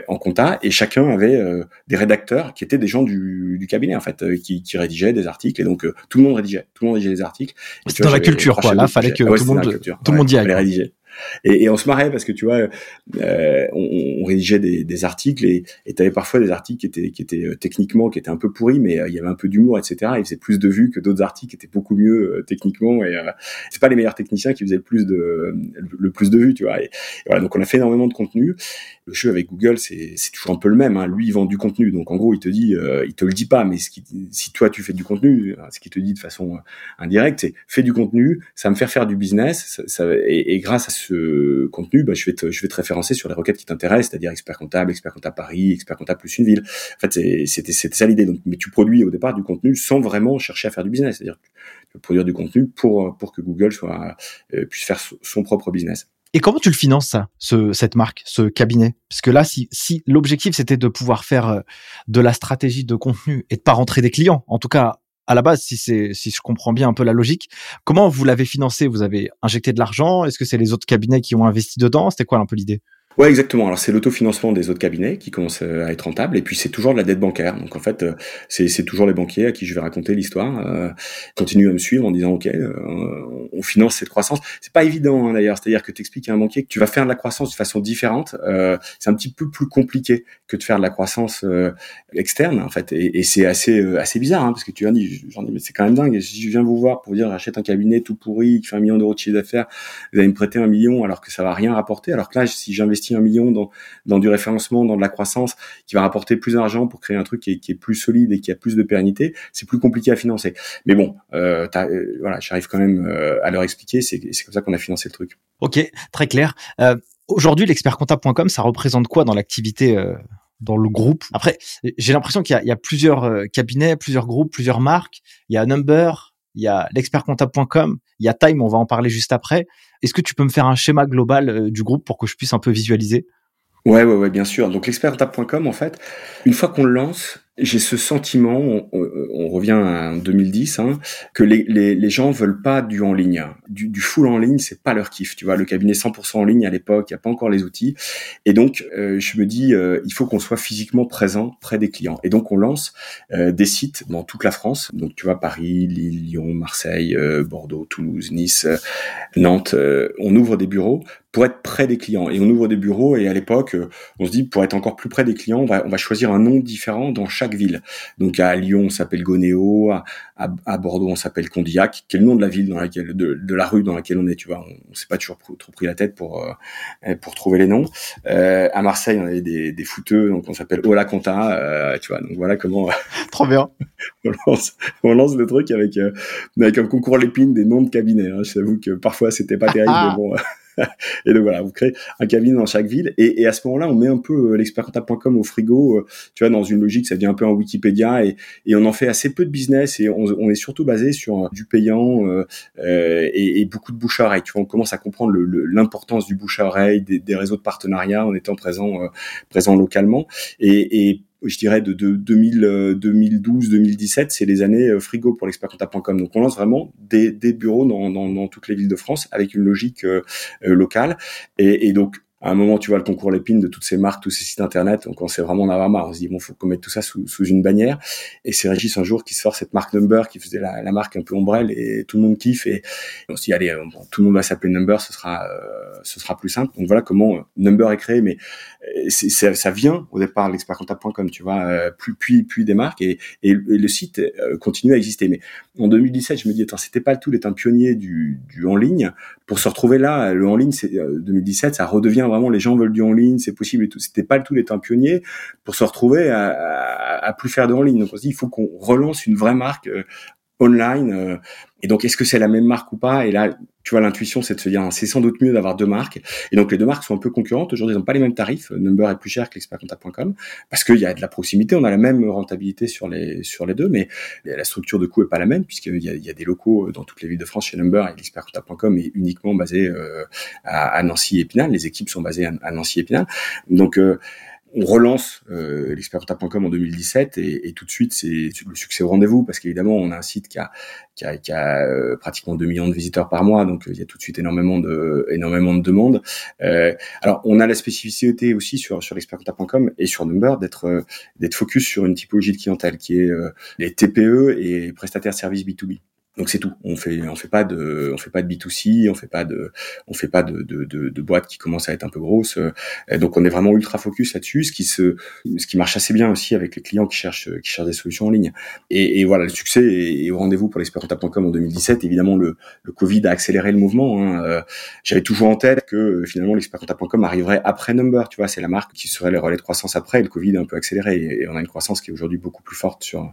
en compta, et chacun avait des rédacteurs qui étaient des gens du, du cabinet en fait, qui, qui, rédigeaient des articles, et donc tout le monde rédigeait, tout le monde rédigeait des articles. C'était dans la culture, quoi. Là, fallait que tout, le monde, tout le monde y aille. Et, et, on se marrait parce que tu vois, euh, on, on, rédigeait des, des articles et tu avais parfois des articles qui étaient, qui étaient euh, techniquement, qui étaient un peu pourris, mais euh, il y avait un peu d'humour, etc. Ils faisaient plus de vues que d'autres articles qui étaient beaucoup mieux techniquement. Et c'est pas les meilleurs techniciens qui faisaient le plus de le plus de vues, tu vois. Et, voilà, donc on a fait énormément de contenu. Le jeu avec Google, c'est toujours un peu le même. Hein. Lui, il vend du contenu, donc en gros, il te dit, il te le dit pas, mais ce qui, si toi tu fais du contenu, ce qu'il te dit de façon indirecte, c'est fais du contenu, ça va me faire faire du business, ça, ça, et, grâce à ce contenu, bah, je vais te, je vais te référencer sur les requêtes qui t'intéressent, c'est-à-dire expert comptable, expert comptable Paris, expert comptable plus une ville. En fait, c'était ça l'idée. Donc, mais tu produis au départ du contenu sans vraiment chercher à faire du business, c'est-à-dire tu produire du contenu pour pour que Google soit euh, puisse faire son propre business. Et comment tu le finances ça, ce, cette marque, ce cabinet? Parce que là, si, si l'objectif c'était de pouvoir faire euh, de la stratégie de contenu et de pas rentrer des clients, en tout cas à la base, si c'est si je comprends bien un peu la logique, comment vous l'avez financé? Vous avez injecté de l'argent? Est-ce que c'est les autres cabinets qui ont investi dedans? C'était quoi un peu l'idée? Ouais, exactement. Alors c'est l'autofinancement des autres cabinets qui commence à être rentable, et puis c'est toujours de la dette bancaire. Donc en fait, euh, c'est, toujours les banquiers à qui je vais raconter l'histoire. Euh, continuent à me suivre en disant ok, euh, on finance cette croissance. C'est pas évident hein, d'ailleurs. C'est-à-dire que tu expliques à un banquier que tu vas faire de la croissance de façon différente. Euh, c'est un petit peu plus compliqué que de faire de la croissance euh, externe en fait, et, et c'est assez assez bizarre hein, parce que tu vas dire, j'en dis mais c'est quand même dingue. Si je viens vous voir pour dire j'achète un cabinet tout pourri qui fait un million d'euros de chiffre d'affaires, vous allez me prêter un million alors que ça va rien rapporter. Alors que là, si j'investis un million dans, dans du référencement, dans de la croissance, qui va rapporter plus d'argent pour créer un truc qui est, plus solide et qui a plus de pérennité, c'est plus compliqué à financer. Mais bon, euh, euh voilà, j'arrive quand même euh, à leur expliquer. C'est comme ça qu'on a financé le truc. Ok, très clair. Aujourd'hui, l'expertcomptable.com, ça représente quoi dans l'activité dans le groupe? Après, j'ai l'impression qu'il y, y, a plusieurs cabinets, plusieurs groupes, plusieurs marques. Il y a Number, il y a l'expertcomptable.com, il y a Time, on va en parler juste après. Est-ce que tu peux me faire un schéma global euh, du groupe pour que je puisse un peu visualiser? Ouais, ouais, ouais, bien sûr. Donc l'expertcomptable.com, en fait, une fois qu'on le lance, j'ai ce sentiment, on, revient en 2010, hein, que les, les, les, gens veulent pas du en ligne. Du, du full en ligne, c'est pas leur kiff. Tu vois, le cabinet 100% en ligne à l'époque, il y a pas encore les outils. Et donc, euh, je me dis, euh, il faut qu'on soit physiquement présent près des clients. Et donc, on lance euh, des sites dans toute la France. Donc, tu vois, Paris, Lille, Lyon, Marseille, Bordeaux, Toulouse, Nice, Nantes. on ouvre des bureaux pour être près des clients. Et on ouvre des bureaux. Et à l'époque, on se dit, pour être encore plus près des clients, on va, on va choisir un nom différent dans chaque ville. Donc à Lyon, on s'appelle Gonéo, à, à, Bordeaux, on s'appelle Condillac, qui est le nom de la ville dans laquelle, de, la rue dans laquelle on est. Tu vois, on, s'est pas toujours trop pris la tête pour euh, pour trouver les noms. Euh, à Marseille, on avait des, des fouteux, donc on s'appelle Ola Conta. Euh, tu vois, donc voilà comment. Trop bien. on lance, on lance le truc avec avec un concours l'épine des noms de cabinets. Hein. Je t'avoue que parfois c'était pas terrible, mais bon. Et donc voilà, vous créez un cabinet dans chaque ville. Et, et à ce moment-là, on met un peu euh, l'expertcomptable.com au frigo, euh, tu vois, dans une logique, ça devient un peu un Wikipédia, et, et on en fait assez peu de business, et on, on est surtout basé sur euh, du payant euh, et, et, beaucoup de bouche à oreille. Tu vois, on commence à comprendre l'importance du bouche à oreille, des, des, réseaux de partenariat en étant présent, présent localement. Et, et je dirais de, de 2012, 2017, c'est les années euh, frigo pour l'expertcomptable.com. Donc on lance vraiment des, des bureaux dans, dans, dans, toutes les villes de France avec une logique euh, euh, locale. Et, et, donc à un moment, tu vois le concours l'épine de toutes ces marques, tous ces sites internet. Donc, on sait vraiment en avoir marre. On se dit, bon, faut qu'on mette tout ça sous, sous, une bannière. Et c'est Régis un jour qui sort cette marque Number, qui faisait la, la, marque un peu ombrelle et tout le monde kiffe. Et on se dit, allez, bon, tout le monde va s'appeler Number, ce sera, euh, ce sera plus simple. Donc, voilà comment Number est créé. Mais euh, c'est, ça vient au départ l'expertcomptable.com, tu vois, euh, puis, puis, puis des marques et, et, le site continue à exister. Mais en 2017, je me dis, attends, c'était pas le tout d'être un pionnier du, du en ligne pour se retrouver là. Le en ligne, c'est 2017, ça redevient vraiment les gens veulent du en ligne, c'est possible et tout. C'était pas le tout d'être un pionnier pour se retrouver à, à, plus faire de en ligne. Donc on se dit il faut qu'on relance une vraie marque euh, online. Euh, et donc, est-ce que c'est la même marque ou pas? Et là, tu vois, l'intuition, c'est de se dire, hein, c'est sans doute mieux d'avoir deux marques. Et donc, les deux marques sont un peu concurrentes. Aujourd'hui, ils n'ont pas les mêmes tarifs. Number est plus cher que l'expertcomptable.com parce qu'il y a de la proximité. On a la même rentabilité sur les sur les deux, mais la structure de coût est pas la même puisqu'il y a, y a des locaux dans toutes les villes de France chez Number et l'expertcomptable.com est uniquement basé euh, à, Nancy et Épinal. Les équipes sont basées à, Nancy et Épinal. Donc euh, on relance euh, l'expertcomptable.com en 2017 et, et, tout de suite c'est le succès au rendez-vous parce qu'évidemment on a un site qui a, qui euh, pratiquement 2 millions de visiteurs par mois donc euh, il y a tout de suite énormément de demandes. Euh, alors on a la spécificité aussi sur sur l'expertcomptable.com et sur Number d'être d'être focus sur une typologie de clientèle qui est les TPE et prestataires services B2B. Donc c'est tout. On fait on fait pas de on fait pas de B2C, on fait pas de on fait pas de de, de, de boîtes qui commencent à être un peu grosses. donc on est vraiment ultra focus là-dessus, ce qui se ce qui marche assez bien aussi avec les clients qui cherchent qui cherchent des solutions en ligne. Et, voilà, le succès est, au rendez-vous pour l'expertcomptable.com en 2017. Évidemment le le Covid a accéléré le mouvement. Hein. Euh, j'avais toujours en tête que finalement l'expertcomptable.com arriverait après Number. Tu vois, c'est la marque qui serait les relais de croissance après. Et le Covid a un peu accéléré et, on a une croissance qui est aujourd'hui beaucoup plus forte sur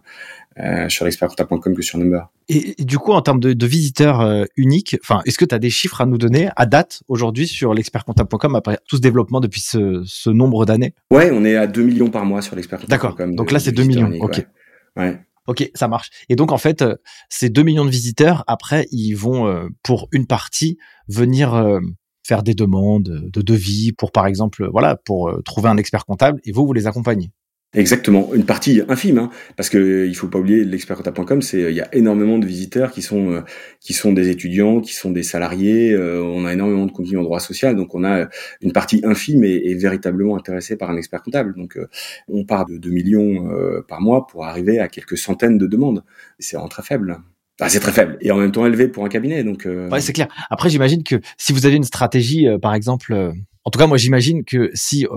euh, sur l'expertcomptable.com que sur Number. Et, du coup, en termes de, de visiteurs euh, uniques, enfin, est-ce que tu as des chiffres à nous donner à date aujourd'hui sur l'expertcomptable.com après tout ce développement depuis ce, ce nombre d'années? Ouais, on est à 2 millions par mois sur l'expertcomptable.com. D'accord. Donc là, c'est 2 millions. ok. Ouais. Ok, ça marche. Et donc en fait, euh, ces 2 millions de visiteurs, après, ils vont euh, pour une partie venir faire des demandes de devis pour par exemple, voilà, pour trouver un expert comptable et vous vous les accompagnez? Exactement, une partie infime, hein, parce que il faut pas oublier l'expertcomptable.com, c'est il y a énormément de visiteurs qui sont euh, qui sont des étudiants, qui sont des salariés. Euh, on a énormément de contenu en droit social, donc on a une partie infime et, véritablement intéressée par un expert comptable. Donc euh, on part de 2 millions par mois pour arriver à quelques centaines de demandes. C'est vraiment très faible. Enfin, c'est très faible et en même temps élevé pour un cabinet. Donc ouais, c'est clair. Après, j'imagine que si vous avez une stratégie, par exemple, en tout cas, moi, j'imagine que si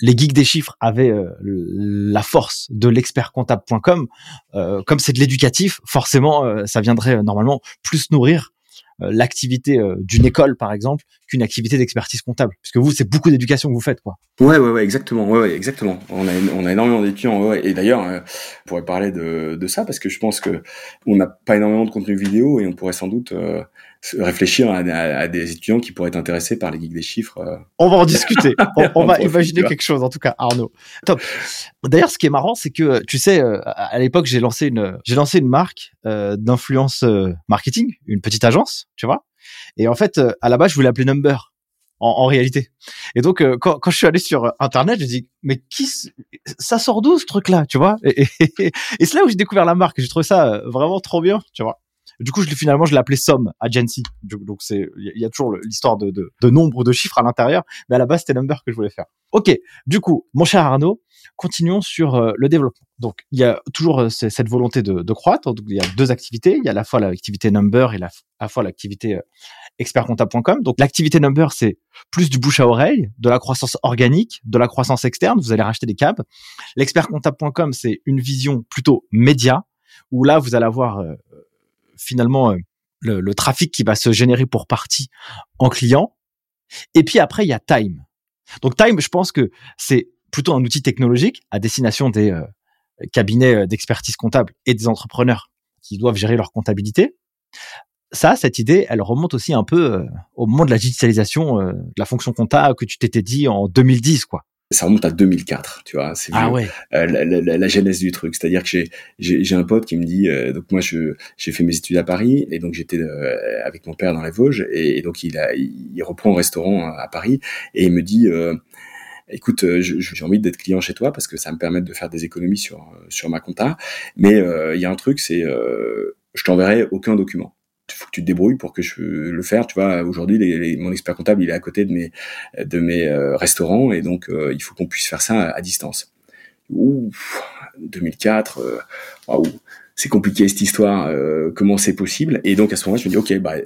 les geeks des chiffres avaient euh, la force de l'expertcomptable.com. Euh, comme c'est de l'éducatif, forcément, euh, ça viendrait normalement plus nourrir l'activité d'une école, par exemple, qu'une activité d'expertise comptable. Puisque vous, c'est beaucoup d'éducation que vous faites, quoi. Ouais, ouais, ouais, exactement. Ouais, ouais exactement. On a, on a énormément d'étudiants. Et d'ailleurs, on pourrait parler de, de ça parce que je pense que on n'a pas énormément de contenu vidéo et on pourrait sans doute réfléchir à, des étudiants qui pourraient être intéressés par les geeks des chiffres. Euh. On va en discuter. On, va imaginer quelque chose, en tout cas, Arnaud. Top. D'ailleurs, ce qui est marrant, c'est que, tu sais, euh, à l'époque, j'ai lancé une, j'ai lancé une marque euh, d'influence marketing, une petite agence, tu vois. Et en fait, à la base, je voulais appeler Number. En, réalité. Et donc, quand, quand je suis allé sur Internet, je dis mais qui ça sort d'où ce truc-là, tu vois? Et, et, et c'est là où j'ai découvert la marque. J'ai trouvé ça vraiment trop bien, tu vois. Du coup, finalement, je l'ai appelé Somme Agency. Donc, c'est, il y a toujours l'histoire de, de, de nombre de chiffres à l'intérieur, mais à la base, c'était Number que je voulais faire. Ok. Du coup, mon cher Arnaud, continuons sur euh, le développement. Donc, il y a toujours euh, cette volonté de, croître. Donc, il y a deux activités. Il y a à la fois l'activité Number et la, à la fois l'activité euh, expertcomptable.com. Donc, l'activité Number, c'est plus du bouche à oreille, de la croissance organique, de la croissance externe. Vous allez racheter des câbles. L'expertcomptable.com, c'est une vision plutôt média, où là, vous allez avoir finalement euh, le, trafic qui va se générer pour partie en client. Et puis après, il y a Time. Donc Time, je pense que c'est plutôt un outil technologique à destination des euh, cabinets euh, d'expertise comptable et des entrepreneurs qui doivent gérer leur comptabilité. Ça, cette idée, elle remonte aussi un peu au moment de la digitalisation de la fonction comptable que tu t'étais dit en 2010, quoi ça remonte à 2004, tu vois. C'est ah ouais. Euh, la, la, la, genèse du truc, c'est-à-dire que j'ai j'ai un pote qui me dit, euh, donc moi je j'ai fait mes études à Paris et donc j'étais euh, avec mon père dans les Vosges et, donc il a il, reprend un restaurant à Paris et il me dit écoute, j'ai envie d'être client chez toi parce que ça me permet de faire des économies sur sur ma compta, mais il y a un truc, c'est je t'enverrai aucun document faut que tu te débrouilles pour que je le faire. Tu vois, aujourd'hui, mon expert comptable, il est à côté de mes, de mes euh, restaurants et donc euh, il faut qu'on puisse faire ça à, distance. Ouh, 2004, euh, waouh, c'est compliqué cette histoire. comment c'est possible? Et donc à ce moment-là, je me dis, ok, bah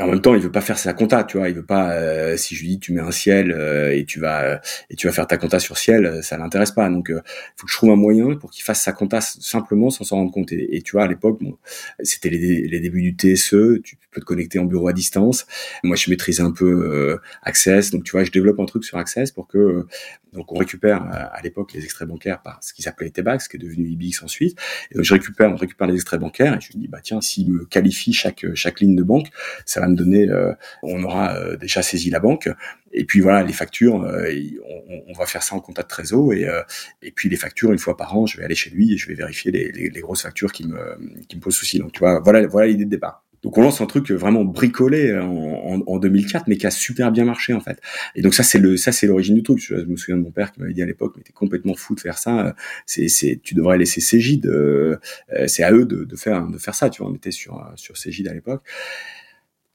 en même temps, il veut pas faire sa compta, tu vois. Il veut pas. Euh, si je lui dis tu mets un ciel euh, et tu vas et tu vas faire ta compta sur ciel, euh, ça l'intéresse pas. Donc, il faut que je trouve un moyen pour qu'il fasse sa compta simplement sans s'en rendre compte. Et, tu vois, à l'époque, bon, c'était les, les, débuts du TSE. Tu peux te connecter en bureau à distance. Moi, je maîtrisais un peu Access. Donc, tu vois, je développe un truc sur Access pour que donc on récupère à l'époque les extraits bancaires par ce qui s'appelait Etebax, qui est devenu IBX ensuite. Et donc je récupère, on récupère les extraits bancaires et je me dis bah tiens, s'il me qualifie chaque chaque ligne de banque, ça va me donner, euh, on aura euh, déjà saisi la banque. Et puis voilà, les factures, euh, on, va faire ça en compta de trésor et, et puis les factures, une fois par an, je vais aller chez lui et je vais vérifier les, grosses factures qui me, qui me posent souci. Donc tu vois, voilà, voilà l'idée de départ. Donc on lance un truc vraiment bricolé en, en, 2004, mais qui a super bien marché en fait. Et donc ça c'est le ça c'est l'origine du truc. Je, me souviens de mon père qui m'avait dit à l'époque, mais t'es complètement fou de faire ça. C'est c'est tu devrais laisser Cégide. C'est à eux de, de faire de faire ça. Tu vois, on était sur sur Cégide à l'époque.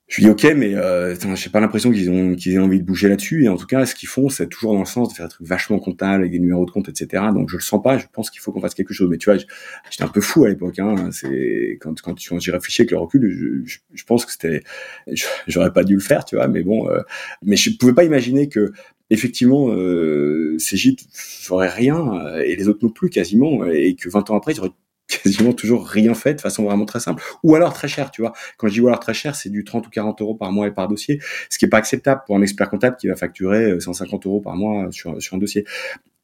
Je lui dis ok, mais euh, j'ai pas l'impression qu'ils ont qu'ils aient envie de bouger là-dessus. Et en tout cas, ce qu'ils font, c'est toujours dans le sens de faire des trucs vachement comptables avec des numéros de compte, etc. Donc je le sens pas. Je pense qu'il faut qu'on fasse quelque chose. Mais tu vois, j'étais un peu fou à l'époque. Hein. C'est quand quand, j'y réfléchis avec le recul, je, je, pense que c'était j'aurais pas dû le faire, tu vois. Mais bon, euh, mais je pouvais pas imaginer que effectivement, euh, ces gîtes feraient rien euh, et les autres non plus quasiment, et que 20 ans après, ils auraient quasiment toujours rien fait de façon vraiment très simple. Ou alors très cher tu vois. Quand je dis ou alors très cher c'est du 30 ou 40 euros par mois et par dossier ce qui est pas acceptable pour un expert comptable qui va facturer 150 euh, euros par mois sur, sur un dossier.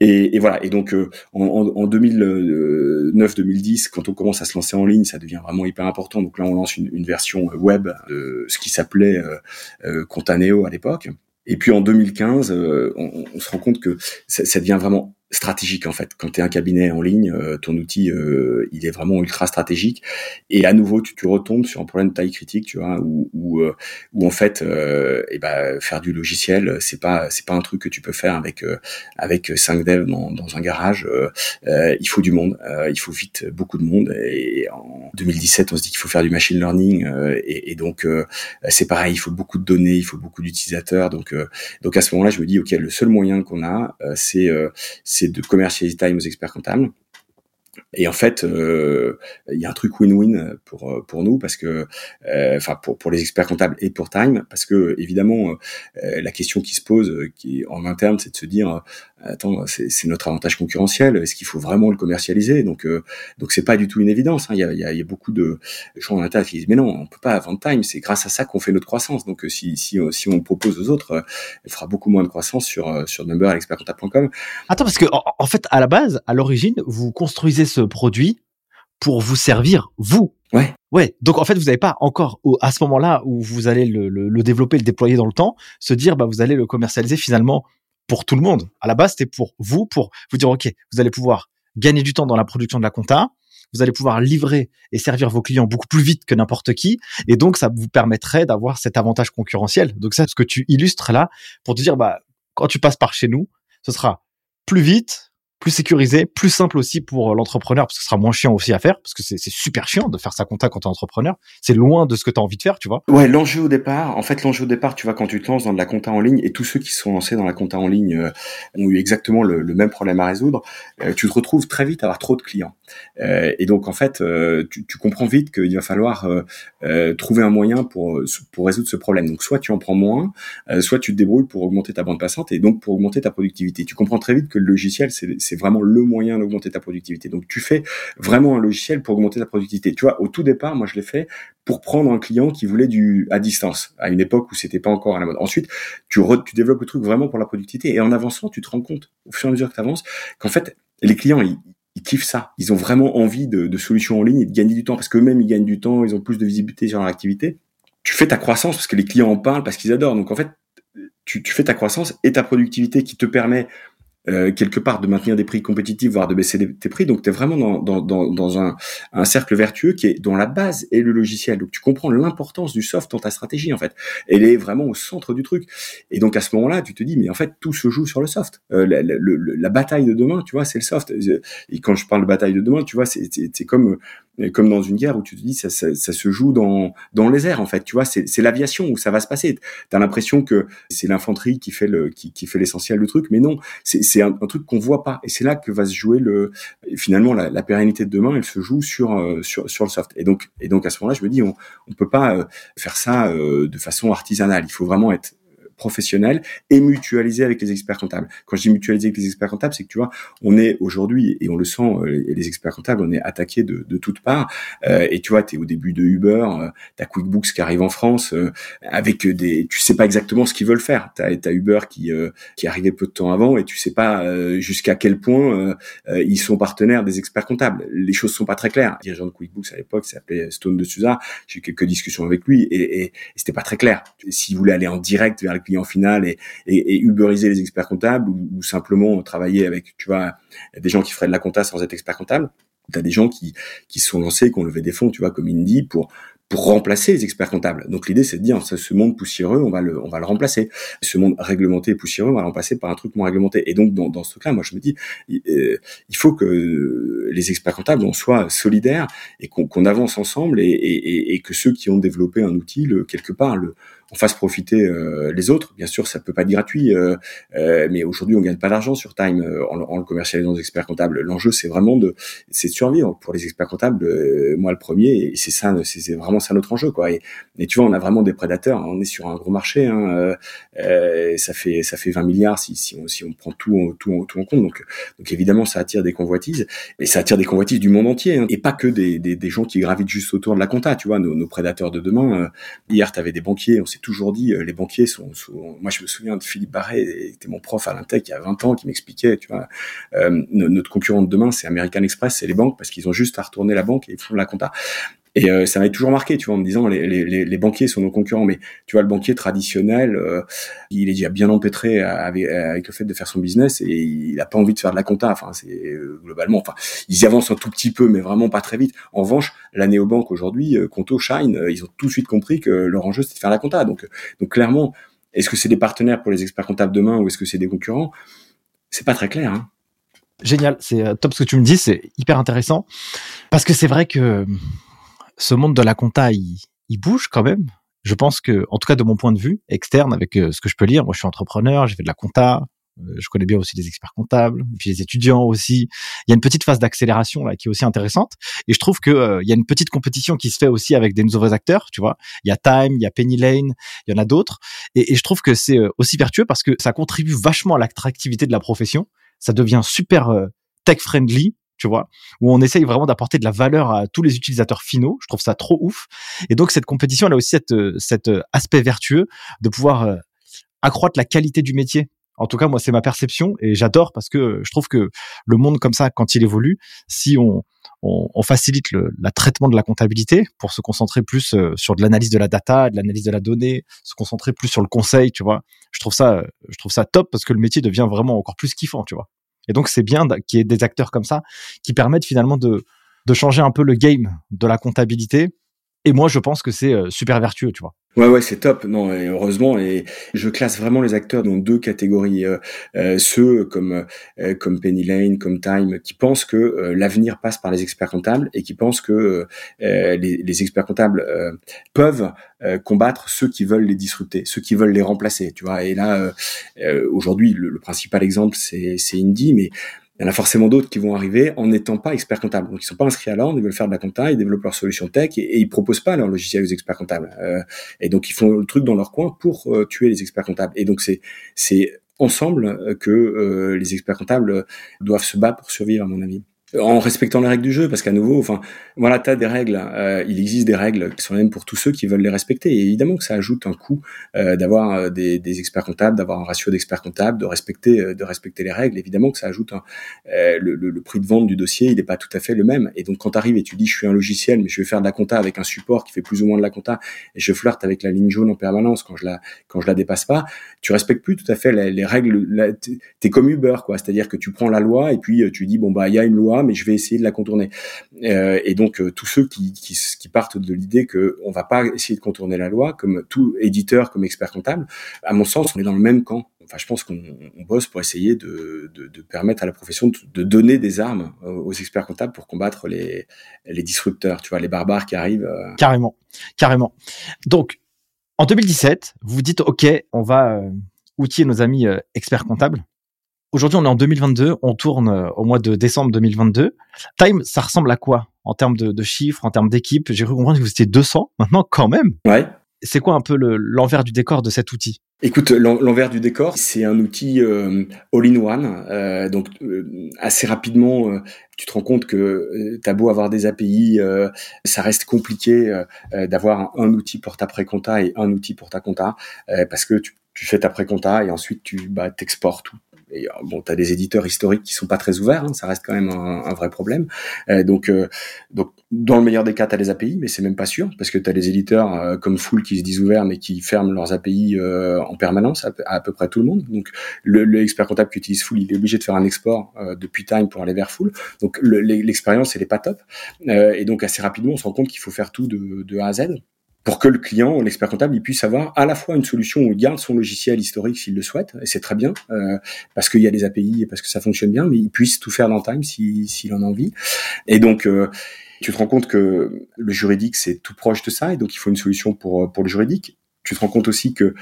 Et, voilà. Et donc euh, en, en 2009-2010 quand on commence à se lancer en ligne ça devient vraiment hyper important. Donc là on lance une, version web de ce qui s'appelait euh, euh Contaneo à l'époque. Et puis en 2015, on, on, se rend compte que ça devient vraiment stratégique en fait. Quand tu es un cabinet en ligne, euh, ton outil euh, il est vraiment ultra stratégique et à nouveau tu, tu retombes sur un problème de taille critique, tu vois, où où, euh, où en fait et eh ben faire du logiciel, c'est pas c'est pas un truc que tu peux faire avec avec cinq devs dans, dans un garage. il faut du monde, il faut vite beaucoup de monde et en 2017 on se dit qu'il faut faire du machine learning et, et, donc c'est pareil, il faut beaucoup de données, il faut beaucoup d'utilisateurs donc donc à ce moment-là je me dis ok le seul moyen qu'on a c'est c'est de commercialiser Time aux experts comptables. Et en fait, euh, il y a un truc win-win pour pour nous parce que, euh, pour pour les experts comptables et pour Time, parce que évidemment euh, la question qui se pose, qui en interne, c'est de se dire attends, c'est notre avantage concurrentiel. Est-ce qu'il faut vraiment le commercialiser? Donc, euh, donc c'est pas du tout une évidence. Hein. Il, y a, il, y a, il, y a, beaucoup de gens en interne qui disent mais non, on peut pas vendre Time. C'est grâce à ça qu'on fait notre croissance. Donc, euh, si si, euh, si on propose aux autres, euh, il fera beaucoup moins de croissance sur sur number à. Attends, parce que en, fait, à la base, à l'origine, vous construisez ce produit pour vous servir vous. Ouais. Ouais. Donc en fait, vous n'avez pas encore à ce moment-là où vous allez le, le, le, développer, le déployer dans le temps, se dire bah vous allez le commercialiser finalement tout le monde. À la base, c'était pour vous, pour vous dire, OK, vous allez pouvoir gagner du temps dans la production de la compta, vous allez pouvoir livrer et servir vos clients beaucoup plus vite que n'importe qui, et donc ça vous permettrait d'avoir cet avantage concurrentiel. Donc ça, ce que tu illustres là, pour te dire, bah, quand tu passes par chez nous, ce sera plus vite, plus sécurisé, plus simple aussi pour euh, l'entrepreneur parce que ce sera moins chiant aussi à faire parce que c'est super chiant de faire sa compta quand tu es entrepreneur. C'est loin de ce que tu as envie de faire, tu vois. Ouais, l'enjeu au départ, en fait, l'enjeu au départ, tu vois, quand tu te lances dans de la compta en ligne et tous ceux qui sont lancés dans la compta en ligne euh, ont eu exactement le, même problème à résoudre, euh, tu te retrouves très vite à avoir trop de clients. Et donc, en fait, tu, tu, comprends vite qu'il va falloir trouver un moyen pour, pour résoudre ce problème. Donc, soit tu en prends moins, soit tu te débrouilles pour augmenter ta bande passante et donc pour augmenter ta productivité. Tu comprends très vite que le logiciel, c'est c'est vraiment le moyen d'augmenter ta productivité. Donc tu fais vraiment un logiciel pour augmenter ta productivité. Tu vois, au tout départ, moi je l'ai fait pour prendre un client qui voulait du à distance, à une époque où c'était pas encore à la mode. Ensuite, tu, tu développes le truc vraiment pour la productivité et en avançant, tu te rends compte au fur et à mesure que tu avances qu'en fait, les clients, ils, ils kiffent ça. Ils ont vraiment envie de, solutions en ligne et de gagner du temps parce qu'eux-mêmes, ils gagnent du temps, ils ont plus de visibilité sur leur activité. Tu fais ta croissance parce que les clients en parlent, parce qu'ils adorent. Donc en fait, tu, tu, fais ta croissance et ta productivité qui te permet euh, quelque part de maintenir des prix compétitifs, voire de baisser tes prix. Donc, tu es vraiment dans, dans, dans, dans un, un, cercle vertueux qui est dont la base est le logiciel. Donc, tu comprends l'importance du soft dans ta stratégie, en fait. Elle est vraiment au centre du truc. Et donc, à ce moment-là, tu te dis, mais en fait, tout se joue sur le soft. Euh, la, la, la, bataille de demain, tu vois, c'est le soft. Et quand je parle de bataille de demain, tu vois, c'est comme comme dans une guerre où tu te dis ça, ça, se joue dans dans les airs en fait. Tu vois c'est l'aviation où ça va se passer. T'as l'impression que c'est l'infanterie qui fait le qui, qui fait l'essentiel du truc mais non c'est un, un, truc qu'on voit pas. Et c'est là que va se jouer le finalement la, la, pérennité de demain elle se joue sur euh, sur sur le soft. Et donc et donc à ce moment-là je me dis on on peut pas euh, faire ça euh, de façon artisanale. Il faut vraiment être professionnel et mutualisé avec les experts comptables. Quand je dis mutualiser avec les experts comptables, c'est que tu vois, on est aujourd'hui et on le sent, euh, les experts comptables, on est attaqué de, de toutes parts. Euh, et tu vois, tu es au début de Uber, euh, t'as QuickBooks qui arrive en France euh, avec des, tu sais pas exactement ce qu'ils veulent faire. T'as as Uber qui euh, qui est arrivé peu de temps avant et tu sais pas jusqu'à quel point ils sont partenaires des experts comptables. Les choses sont pas très claires. Le dirigeant de QuickBooks à l'époque s'appelait Stone de Souza. J'ai eu quelques discussions avec lui et, et, et c'était pas très clair. S'il voulait aller en direct vers le client final et, uberiser les experts comptables ou, simplement travailler avec, tu vois, des gens qui feraient de la compta sans être expert comptable. Tu as des gens qui, qui sont lancés, qui ont levé des fonds, tu vois, comme Indy, pour pour remplacer les experts comptables. Donc l'idée c'est de dire ce monde poussiéreux, on va le, on va le remplacer. Ce monde réglementé et poussiéreux, on va le remplacer par un truc moins réglementé. Et donc dans, ce cas, moi je me dis, il, faut que les experts comptables on soit solidaires et qu'on avance ensemble et, que ceux qui ont développé un outil, quelque part, le, on fasse profiter euh, les autres. Bien sûr, ça peut pas être gratuit, euh, euh, mais aujourd'hui, on gagne pas d'argent sur Time en, en, le commercialisant aux experts comptables. L'enjeu, c'est vraiment de, c'est de survivre pour les experts comptables. moi, le premier, et c'est ça, c'est vraiment ça notre enjeu, quoi. Et, tu vois, on a vraiment des prédateurs. On est sur un gros marché. Hein, ça fait ça fait 20 milliards si, si on si on prend tout tout tout en compte. Donc donc évidemment, ça attire des convoitises, et ça attire des convoitises du monde entier, hein, et pas que des, des, gens qui gravitent juste autour de la compta. Tu vois, nos, prédateurs de demain. hier, tu avais des banquiers. On toujours dit, euh, les banquiers sont, Moi, je me souviens de Philippe Barret, était mon prof à l'Intec il y a 20 ans, qui m'expliquait, tu vois, euh, notre concurrent de demain, c'est American Express, c'est les banques, parce qu'ils ont juste à retourner la banque et ils font la compta. Et euh, ça m'avait toujours marqué, tu vois, en me disant les, les, les, banquiers sont nos concurrents, mais tu vois le banquier traditionnel, euh, il est déjà bien empêtré avec, avec, le fait de faire son business et il a pas envie de faire de la compta. Enfin, c'est euh, globalement, enfin, ils avancent un tout petit peu, mais vraiment pas très vite. En revanche, la néobanque aujourd'hui, Conto, Shine, ils ont tout de suite compris que leur enjeu c'était de faire la compta. Donc, donc clairement, est-ce que c'est des partenaires pour les experts comptables demain ou est-ce que c'est des concurrents? C'est pas très clair. Hein. Génial, c'est top ce que tu me dis, c'est hyper intéressant parce que c'est vrai que ce monde de la compta, il, bouge quand même. Je pense que, en tout cas de mon point de vue externe, avec euh, ce que je peux lire, moi je suis entrepreneur, j'ai fait de la compta, euh, je connais bien aussi les experts comptables, puis les étudiants aussi. Il y a une petite phase d'accélération là qui est aussi intéressante, et je trouve que euh, il y a une petite compétition qui se fait aussi avec des nouveaux acteurs. Tu vois, il y a Time, il y a Penny Lane, il y en a d'autres, et, je trouve que c'est aussi vertueux parce que ça contribue vachement à l'attractivité de la profession. Ça devient super tech friendly tu vois, où on essaye vraiment d'apporter de la valeur à tous les utilisateurs finaux. Je trouve ça trop ouf. Et donc cette compétition, elle a aussi cet, cet aspect vertueux de pouvoir euh, accroître la qualité du métier. En tout cas, moi, c'est ma perception et j'adore parce que je trouve que le monde comme ça, quand il évolue, si on, facilite le traitement de la comptabilité pour se concentrer plus euh, sur de l'analyse de la data, de l'analyse de la donnée, se concentrer plus sur le conseil, tu vois. Je trouve ça, je trouve ça top parce que le métier devient vraiment encore plus kiffant, tu vois. Et donc, c'est bien qu'il y ait des acteurs comme ça qui permettent finalement de, de changer un peu le game de la comptabilité. Et moi, je pense que c'est euh, super vertueux, tu vois. Ouais, ouais, c'est top. Non, et heureusement, et je classe vraiment les acteurs dans deux catégories. Euh, euh ceux comme euh, comme Penny Lane, comme Time, qui pensent que euh, l'avenir passe par les experts comptables et qui pensent que les, les, experts comptables peuvent combattre ceux qui veulent les disrupter, ceux qui veulent les remplacer. Tu vois. Et là, aujourd'hui, le, le, principal exemple, c'est c'est Indy, mais il y en a forcément d'autres qui vont arriver en n'étant pas experts comptables. Donc ils sont pas inscrits à l'ordre, ils veulent faire de la compta, ils développent leur solution tech et, ils proposent pas leur logiciel aux experts comptables. Euh, et donc ils font le truc dans leur coin pour euh, tuer les experts comptables. Et donc c'est c'est ensemble que euh, les experts comptables doivent se battre pour survivre à mon avis en respectant les règles du jeu, parce qu'à nouveau, enfin, voilà, tu as des règles, euh, il existe des règles qui sont les mêmes pour tous ceux qui veulent les respecter. Et évidemment que ça ajoute un coût euh, d'avoir euh, des, des, experts comptables, d'avoir un ratio d'experts comptables, de respecter, de respecter les règles. Évidemment que ça ajoute un, le, le, prix de vente du dossier, il n'est pas tout à fait le même. Et donc quand tu arrives et tu dis, je suis un logiciel, mais je vais faire de la compta avec un support qui fait plus ou moins de la compta, et je flirte avec la ligne jaune en permanence quand je la quand je la dépasse pas, tu respectes plus tout à fait les, les règles. T'es comme Uber, quoi. C'est-à-dire que tu prends la loi et puis tu dis, bon bah il y a une loi, mais je vais essayer de la contourner. Euh, et donc euh, tous ceux qui, partent de l'idée que on va pas essayer de contourner la loi, comme tout éditeur, comme expert comptable, à mon sens, on est dans le même camp. Enfin, je pense qu'on bosse pour essayer de, permettre à la profession de, donner des armes aux experts comptables pour combattre les, les disrupteurs, tu vois, les barbares qui arrivent. Euh. Carrément, carrément. Donc, en 2017, vous vous dites, OK, on va outiller nos amis experts comptables Aujourd'hui, on est en 2022, on tourne euh, au mois de décembre 2022. Time, ça ressemble à quoi en termes de, chiffres, en termes d'équipe? J'ai cru comprendre que vous étiez 200. Maintenant, quand même. Ouais. C'est quoi un peu l'envers du décor de cet outil? Écoute, l'envers du décor, c'est un outil euh, all-in-one. Euh, donc, assez rapidement, tu te rends compte que t'as beau avoir des API, ça reste compliqué d'avoir un, outil pour ta pré-compta et un outil pour ta compta, parce que tu, fais ta pré-compta et ensuite tu bah, t'exportes tout et bon, tu as des éditeurs historiques qui sont pas très ouverts, hein, ça reste quand même un, un vrai problème. donc, donc dans le meilleur des cas, tu as les API, mais c'est même pas sûr, parce que tu as des éditeurs comme Full qui se disent ouverts, mais qui ferment leurs API en permanence à, à, peu près tout le monde. Donc le, le expert comptable qui utilise Full, il est obligé de faire un export depuis Time pour aller vers Full. Donc l'expérience, elle est pas top. et donc assez rapidement, on se rend compte qu'il faut faire tout de, de A à Z pour que le client, l'expert comptable, il puisse avoir à la fois une solution où il garde son logiciel historique s'il le souhaite, et c'est très bien, euh, parce qu'il y a des API et parce que ça fonctionne bien, mais il puisse tout faire dans Time s'il en a envie. Et donc, euh, tu te rends compte que le juridique, c'est tout proche de ça, et donc il faut une solution pour, pour le juridique. Tu te rends compte aussi que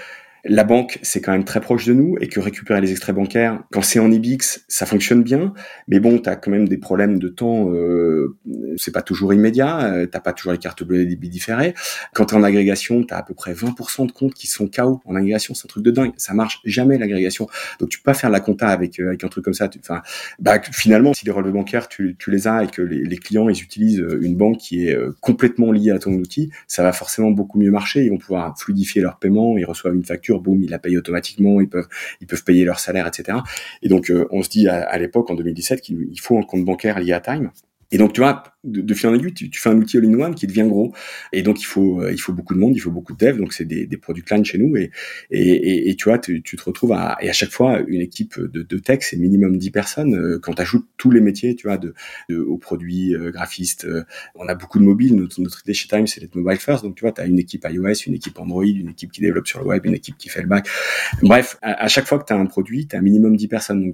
la banque, c'est quand même très proche de nous et que récupérer les extraits bancaires, quand c'est en IBIX, ça fonctionne bien. Mais bon, tu as quand même des problèmes de temps. Euh, c'est pas toujours immédiat. Euh, t'as pas toujours les cartes bleues et débits différés. Quand tu en agrégation, tu as à peu près 20% de comptes qui sont KO en agrégation. C'est un truc de dingue. Ça marche jamais l'agrégation. Donc tu peux pas faire la compta avec, euh, avec un truc comme ça. Enfin, bah, finalement, si les relevés bancaires, tu, tu les as et que les, les, clients, ils utilisent une banque qui est euh, complètement liée à ton outil, ça va forcément beaucoup mieux marcher. Ils vont pouvoir fluidifier leur paiement. Ils reçoivent une facture boum, ils la payent automatiquement, ils peuvent, ils peuvent payer leur salaire, etc. Et donc, euh, on se dit à, l'époque, en 2017, qu'il faut un compte bancaire lié à Time. Et donc, tu vois, de, de fil en aiguille, tu, fais un outil all-in-one qui devient gros. Et donc, il faut, euh, il faut beaucoup de monde, il faut beaucoup de devs. Donc, c'est des, des produits line chez nous. Et, et, et, tu vois, tu, tu, te retrouves à, et à chaque fois, une équipe de, de tech, c'est minimum 10 personnes. Euh, quand tu ajoutes tous les métiers, tu vois, de, de aux produits euh, graphistes, on a beaucoup de mobiles. Notre, notre idée chez Time, c'est d'être mobile first. Donc, tu vois, tu as une équipe iOS, une équipe Android, une équipe qui développe sur le web, une équipe qui fait le back. Bref, à, chaque fois que tu as un produit, tu as minimum 10 personnes.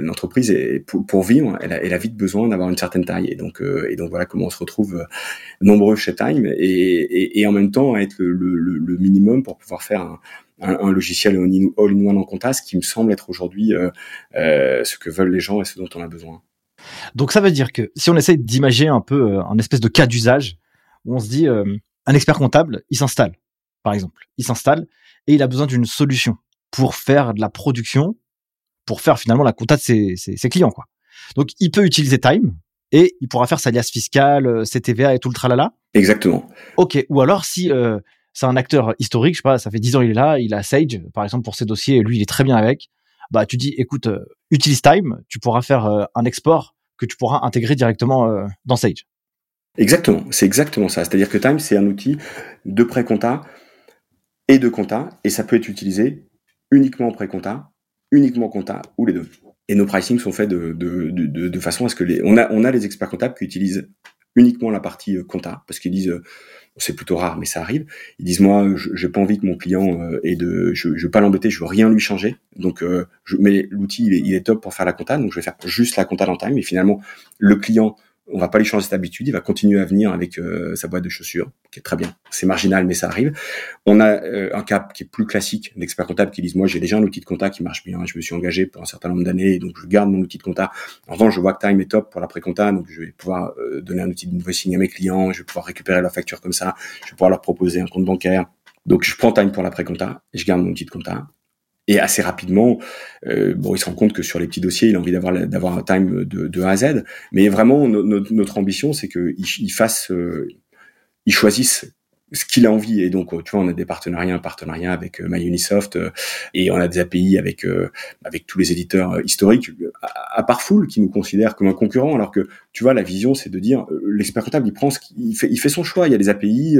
L'entreprise est pour, vivre, elle a, vite besoin d'avoir une certaine taille. Et donc, euh, voilà comment on se retrouve euh, nombreux chez Time et, en même temps être le, minimum pour pouvoir faire un, logiciel all-in-one en compta, ce qui me semble être aujourd'hui euh, ce que veulent les gens et ce dont on a besoin. Donc ça veut dire que si on essaie d'imaginer un peu un espèce de cas d'usage où on se dit un expert comptable, il s'installe, par exemple, il s'installe et il a besoin d'une solution pour faire de la production pour faire finalement la compta de ses, ses, clients, quoi. Donc, il peut utiliser Time et il pourra faire sa liasse fiscale, euh, ses TVA et tout le tralala. Exactement. Ok. Ou alors, si euh, c'est un acteur historique, je sais pas, ça fait 10 ans il est là, il a Sage, par exemple, pour ses dossiers, et lui, il est très bien avec. Bah, tu dis, écoute, euh, utilise Time, tu pourras faire un export que tu pourras intégrer directement dans Sage. Exactement. C'est exactement ça. C'est-à-dire que Time, c'est un outil de pré-compta et de compta, et ça peut être utilisé uniquement en pré-compta uniquement compta ou les deux. Et nos pricing sont faits de, de, de, de façon à ce que les, on a, on a les experts comptables qui utilisent uniquement la partie euh, compta parce qu'ils disent euh, c'est plutôt rare mais ça arrive. Ils disent moi j'ai pas envie que mon client euh, ait de je, je veux pas l'embêter je veux rien lui changer. Donc je mais l'outil il est, il est top pour faire la compta donc je vais faire juste la compta dans time. Et finalement le client on va pas lui changer cette habitude, il va continuer à venir avec euh, sa boîte de chaussures, qui est très bien. C'est marginal, mais ça arrive. On a euh, un cap qui est plus classique d'expert comptable qui disent moi j'ai déjà un outil de compta qui marche bien, je me suis engagé pour un certain nombre d'années, donc je garde mon outil de compta. En revanche, je vois que Time est top pour l'après-compta, donc je vais pouvoir euh, donner un outil d'invoicing à mes clients, je vais pouvoir récupérer leurs factures comme ça, je vais pouvoir leur proposer un compte bancaire. Donc je prends Time pour l'après-compta, je garde mon outil de compta. Et assez rapidement, euh, bon, il se rend compte que sur les petits dossiers, il a envie d'avoir d'avoir un time de, de, A à Z. Mais vraiment, notre ambition, c'est qu'il il fasse, euh, il choisisse ce qu'il a envie. Et donc, tu vois, on a des partenariats, un partenariat avec euh, MyUnisoft euh, et on a des API avec euh, avec tous les éditeurs historiques, à, part Full qui nous considère comme un concurrent, alors que tu vois, la vision, c'est de dire l'expert comptable, il prend ce qu'il fait, il fait son choix. Il y a des API,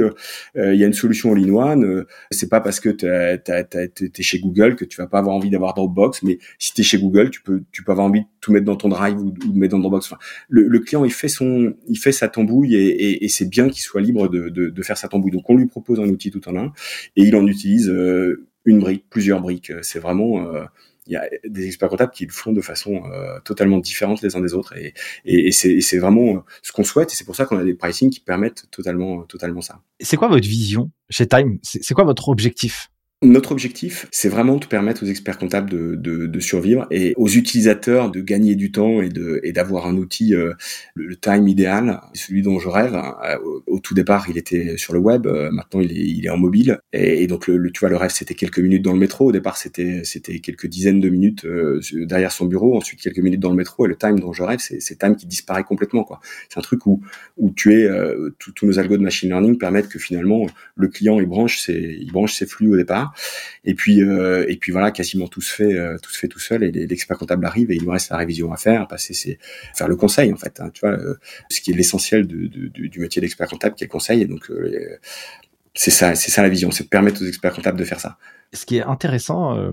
il y a une solution all-in-one. c'est pas parce que tu es chez Google que tu vas pas avoir envie d'avoir Dropbox, mais si tu es chez Google, tu peux tu peux avoir envie de tout mettre dans ton Drive ou, de mettre dans Dropbox. Enfin, le, le, client, il fait son, il fait sa tambouille et, et, et c'est bien qu'il soit libre de, de, de faire sa tambouille. Donc on lui propose un outil tout en un et il en utilise euh, une brique, plusieurs briques. C'est vraiment euh, il y a des experts comptables qui le font de façon euh, totalement différente les uns des autres et, et, c'est vraiment ce qu'on souhaite et c'est pour ça qu'on a des pricing qui permettent totalement totalement ça. C'est quoi votre vision chez Time? C'est quoi votre objectif? Notre objectif, c'est vraiment de permettre aux experts comptables de, de, de, survivre et aux utilisateurs de gagner du temps et de et d'avoir un outil, euh, le, time idéal, celui dont je rêve. Euh, au, tout départ, il était sur le web, euh, maintenant il est, il est en mobile. Et, donc le, tu vois, le rêve c'était quelques minutes dans le métro. Au départ, c'était c'était quelques dizaines de minutes derrière son bureau, ensuite quelques minutes dans le métro. Et le time dont je rêve, c'est c'est time qui disparaît complètement. C'est un truc où où tu es, tous nos algos de machine learning permettent que finalement le client il branche ses il branche ses flux au départ Et puis euh, et puis voilà, quasiment tout se fait tout se fait tout seul et l'expert comptable arrive et il nous reste la révision à faire, passer c'est faire le conseil en fait. Hein, tu vois, ce qui est l'essentiel du, du, métier d'expert comptable qui est le conseil. Et donc c'est ça, c'est ça la vision, c'est de permettre aux experts comptables de faire ça. Ce qui est intéressant,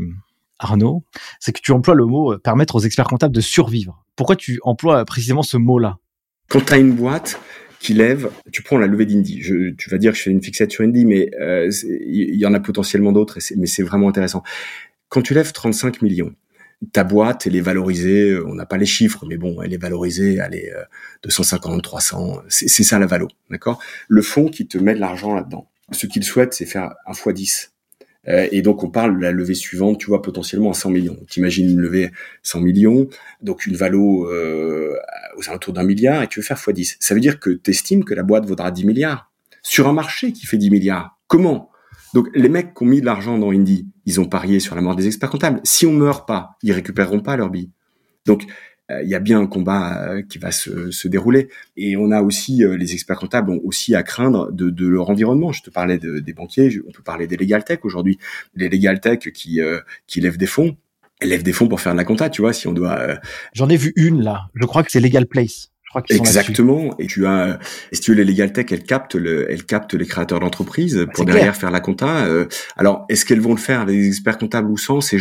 Arnaud, c'est que tu emploies le mot permettre aux experts comptables de survivre. Pourquoi tu emploies précisément ce mot-là? Quand tu as une boîte qui lève, tu prends la levée d'Indy. Tu vas dire que je fais une fixette sur mais euh, il y en a potentiellement d'autres, mais c'est vraiment intéressant. Quand tu lèves 35 millions, ta boîte, elle est valorisée, on n'a pas les chiffres, mais bon, elle est valorisée, elle est 250, 300, c'est ça la valo, d'accord? Le fonds qui te met de l'argent là-dedans, ce qu'il souhaite, c'est faire un fois 10. Euh, et donc on parle de la levée suivante, tu vois, potentiellement à 100 millions. T'imagines une levée 100 millions, donc une valo euh, aux alentours d'un milliard, et tu veux faire x10. Ça veut dire que tu estimes que la boîte vaudra 10 milliards sur un marché qui fait 10 milliards. Comment? Donc les mecs qui ont mis de l'argent dans Indy, ils ont parié sur la mort des experts comptables. Si on meurt pas, ils récupéreront pas leur billes. Donc il y a bien un combat euh, qui va se, se, dérouler. Et on a aussi, euh, les experts comptables ont aussi à craindre de, de leur environnement. Je te parlais des banquiers, on peut parler des legal tech aujourd'hui. Les legal tech qui, qui lèvent des fonds, lèvent des fonds pour faire de la compta, tu vois, si on doit... J'en ai vu une là, je crois que c'est Legal Place. Exactement. Et tu as, si tu veux, les legal tech, elles captent le, elles captent les créateurs d'entreprises bah, pour derrière faire la compta. Euh, alors, est-ce qu'elles vont le faire avec des experts comptables ou sans? C'est,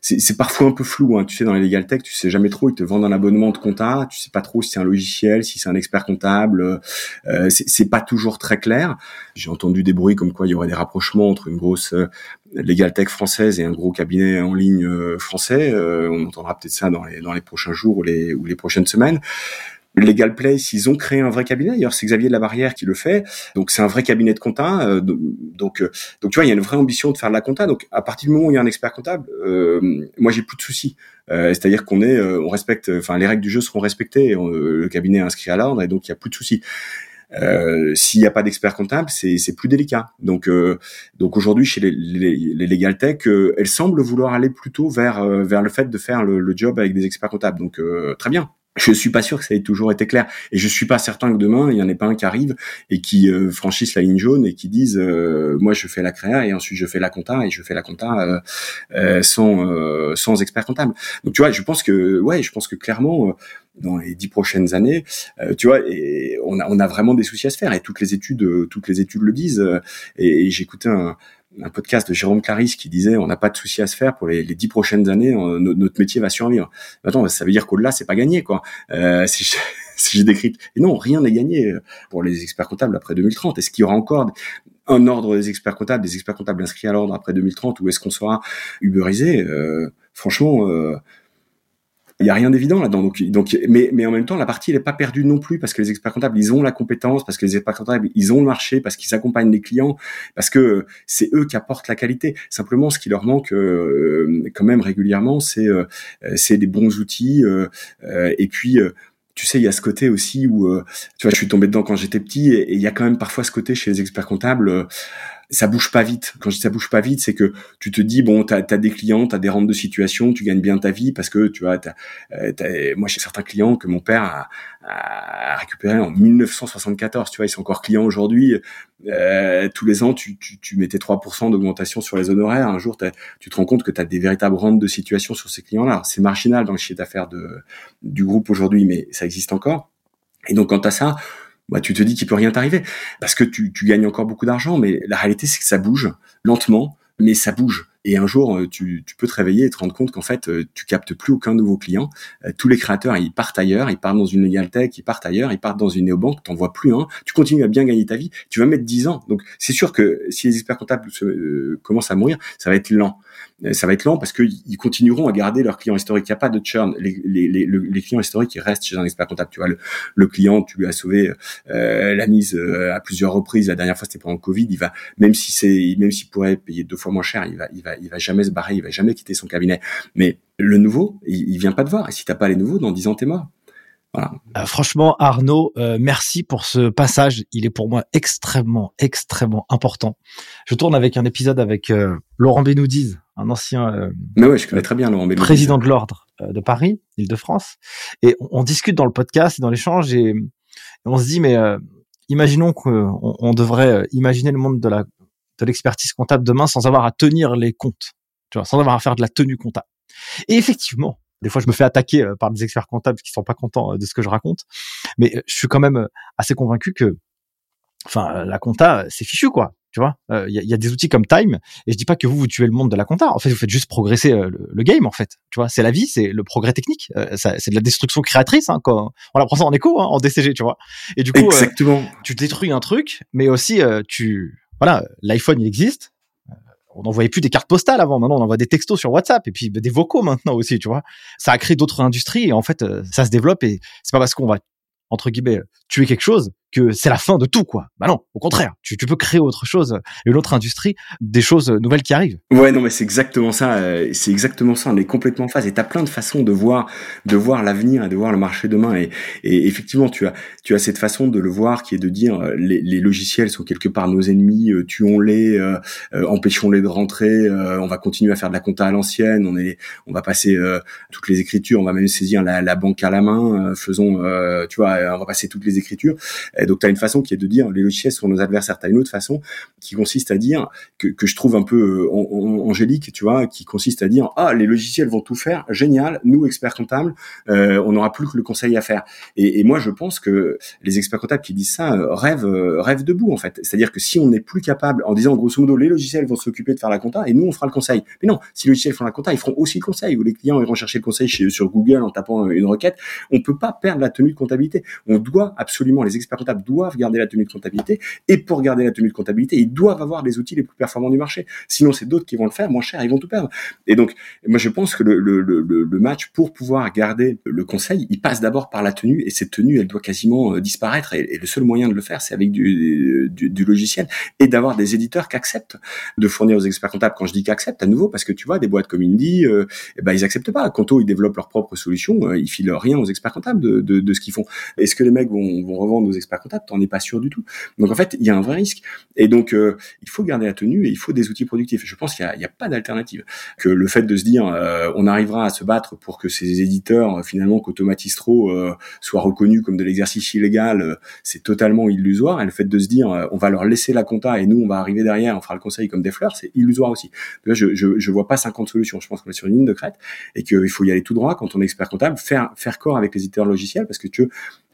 c'est, parfois un peu flou. Hein. Tu sais, dans les legal tech, tu sais jamais trop. Ils te vendent un abonnement de compta. Tu sais pas trop si c'est un logiciel, si c'est un expert comptable. Euh, c'est, pas toujours très clair. J'ai entendu des bruits comme quoi il y aurait des rapprochements entre une grosse euh, legal tech française et un gros cabinet en ligne euh, français. Euh, on entendra peut-être ça dans les, dans les prochains jours ou les, ou les prochaines semaines. Legal Place, ils ont créé un vrai cabinet. D'ailleurs, c'est Xavier de la Barrière qui le fait. Donc, c'est un vrai cabinet de compta. Euh, donc, donc, tu vois, il y a une vraie ambition de faire de la compta. Donc, à partir du moment où il y a un expert comptable, euh, moi, j'ai plus de soucis. C'est-à-dire qu'on est, on respecte, enfin, les règles du jeu seront respectées. le cabinet est inscrit à l'ordre et donc il y a plus de soucis. Euh, S'il n'y a pas d'expert comptable, c'est plus délicat. Donc, euh, donc aujourd'hui, chez les, les, les legal tech, euh, elles semblent vouloir aller plutôt vers vers le fait de faire le, le job avec des experts comptables. Donc, très bien je suis pas sûr que ça ait toujours été clair. Et je suis pas certain que demain il y en ait pas un qui arrive et qui euh, franchisse la ligne jaune et qui dise euh, moi je fais la créa et ensuite je fais la compta et je fais la compta euh, sans sans expert comptable. Donc tu vois je pense que ouais je pense que clairement dans les dix prochaines années tu vois on a on a vraiment des soucis à se faire et toutes les études toutes les études le disent et, et j'écoutais un un podcast de Jérôme Clarisse qui disait on n'a pas de souci à se faire pour les, dix prochaines années, notre métier va survivre. Attends, ça veut dire qu'au-delà c'est pas gagné quoi. Euh, si j'ai décrit, et non, rien n'est gagné pour les experts comptables après 2030. Est-ce qu'il y aura encore un ordre des experts comptables, des experts comptables inscrits à l'ordre après 2030, ou est-ce qu'on sera uberisé euh, Franchement. Euh, il y a rien d'évident là-dedans. Donc, donc, mais, mais en même temps, la partie elle est pas perdue non plus parce que les experts comptables, ils ont la compétence, parce que les experts comptables, ils ont le marché, parce qu'ils accompagnent les clients, parce que c'est eux qui apportent la qualité. Simplement, ce qui leur manque euh, quand même régulièrement, c'est euh, c'est des bons outils euh, et puis tu sais, il y a ce côté aussi où, tu vois, je suis tombé dedans quand j'étais petit, et il y a quand même parfois ce côté chez les experts comptables, ça bouge pas vite. Quand je dis ça bouge pas vite, c'est que tu te dis bon, t'as as des clients, t'as des rentes de situation, tu gagnes bien ta vie parce que tu vois, euh, moi j'ai certains clients que mon père a, a, récupéré en 1974. Tu vois, ils sont encore clients aujourd'hui. Euh, tous les ans, tu, tu, tu mettais 3% d'augmentation sur les honoraires. Un jour, tu te rends compte que tu as des véritables rentes de situation sur ces clients-là. C'est marginal dans le chiffre d'affaires du groupe aujourd'hui, mais ça existe encore. Et donc, quant à ça, bah, tu te dis qu'il peut rien t'arriver parce que tu, tu gagnes encore beaucoup d'argent, mais la réalité c'est que ça bouge lentement, mais ça bouge. Et un jour, euh, tu, tu, peux te réveiller et te rendre compte qu'en fait, euh, tu captes plus aucun nouveau client. Euh, tous les créateurs, ils partent ailleurs, ils partent dans une legal ils partent ailleurs, ils partent dans une néobanque, t'en vois plus. Tu continues à bien gagner ta vie. Tu vas mettre 10 ans. Donc, c'est sûr que si les experts comptables commencent à mourir, ça va être lent. Ça va être lent parce qu'ils continueront à garder leurs clients historiques. Il n'y a pas de churn. Les, les, les, les, clients historiques, ils restent chez un expert comptable. Tu vois, le, le client, tu lui as sauvé la mise à plusieurs reprises. La dernière fois, c'était pendant le Covid. Il va, même si c'est, même s'il pourrait payer deux fois moins cher, il va il va jamais se barrer, il va jamais quitter son cabinet. Mais le nouveau, il, il vient pas te voir. Et si t'as pas les nouveaux, dans 10 ans, t'es mort. Voilà. Euh, franchement, Arnaud, euh, merci pour ce passage. Il est pour moi extrêmement, extrêmement important. Je tourne avec un épisode avec euh, Laurent Benoudiz, un ancien Mais ouais, je connais très bien Laurent président de l'ordre de Paris, Île-de-France. Et on, discute dans le podcast et dans l'échange et, et, on se dit, mais imaginons qu'on on devrait imaginer le monde de la de l'expertise comptable demain sans avoir à tenir les comptes, tu vois, sans avoir à faire de la tenue comptable. Et effectivement, des fois, je me fais attaquer euh, par des experts comptables qui sont pas contents euh, de ce que je raconte, mais je suis quand même assez convaincu que, enfin, la compta, c'est fichu, quoi. Tu vois, il y, a, y, a, des outils comme Time, et je dis pas que vous vous tuez le monde de la compta. En fait, vous faites juste progresser le, game. En fait, tu vois, c'est la vie, c'est le progrès technique. c'est de la destruction créatrice. Hein, quand on apprend ça en écho, hein, en DCG, tu vois. Et du coup, tu détruis un truc, mais aussi tu, voilà, l'iPhone il existe, on n'envoyait plus des cartes postales avant. Maintenant, on envoie des textos sur WhatsApp et puis des vocaux maintenant aussi, tu vois. Ça a créé d'autres industries et en fait, euh, ça se développe et c'est pas parce qu'on va entre guillemets tuer quelque chose que c'est la fin de tout, quoi. Bah non, au contraire, tu, tu peux créer autre chose, une autre industrie, des choses nouvelles qui arrivent. Ouais, non, mais c'est exactement ça. Euh, c'est exactement ça. On est complètement en phase. Et t'as plein de façons de voir, de voir l'avenir et de voir le marché demain. Et, effectivement, tu as, tu as cette façon de le voir qui est de dire euh, les, les logiciels sont quelque part nos ennemis, euh, tuons-les, euh, empêchons-les de rentrer. on va continuer à faire de la compta à l'ancienne. On est, on va passer toutes les écritures. On va même saisir la, la banque à la main. faisons, tu vois, on va passer toutes les écritures donc tu as une façon qui est de dire les logiciels sont nos adversaires. Tu as une autre façon qui consiste à dire que, je trouve un peu euh, angélique, tu vois, qui consiste à dire ah les logiciels vont tout faire, génial, nous experts comptables, euh, on n'aura plus que le conseil à faire. Et, et, moi je pense que les experts comptables qui disent ça euh, rêvent rêvent debout en fait. C'est-à-dire que si on n'est plus capable en disant grosso modo les logiciels vont s'occuper de faire la compta et nous on fera le conseil. Mais non, si les logiciels font la compta, ils feront aussi le conseil ou les clients iront chercher le conseil chez, sur Google en tapant une requête. On peut pas perdre la tenue de comptabilité. On doit absolument les experts comptables doivent garder la tenue de comptabilité. Et pour garder la tenue de comptabilité, ils doivent avoir les outils les plus performants du marché. Sinon, c'est d'autres qui vont le faire moins cher, ils vont tout perdre. Et donc, moi, je pense que le, le, le, match pour pouvoir garder le conseil, il passe d'abord par la tenue. Et cette tenue, elle doit quasiment euh, disparaître. Et, le seul moyen de le faire, c'est avec du, du, du, logiciel et d'avoir des éditeurs qui acceptent de fournir aux experts comptables. Quand je dis qu'acceptent, à nouveau, parce que tu vois, des boîtes comme Indie, euh, eh ben, ils acceptent pas. Quanto, ils développent leur propre solution, euh, ils filent rien aux experts comptables de, de, de ce qu'ils font. Est-ce que les mecs vont, vont revendre aux experts comptables T'en es pas sûr du tout. Donc en fait, il y a un vrai risque. Et donc euh, il faut garder la tenue et il faut des outils productifs. je pense qu'il n'y a, pas d'alternative. Que le fait de se dire euh, on arrivera à se battre pour que ces éditeurs euh, finalement qu'automatisent trop soient reconnus comme de l'exercice illégal, c'est totalement illusoire. Et le fait de se dire on va leur laisser la compta et nous on va arriver derrière, on fera le conseil comme des fleurs, c'est illusoire aussi. Je, je, je vois pas 50 solutions. Je pense qu'on est sur une ligne de crête et qu'il faut y aller tout droit quand on est expert comptable, faire corps avec les éditeurs logiciels parce que tu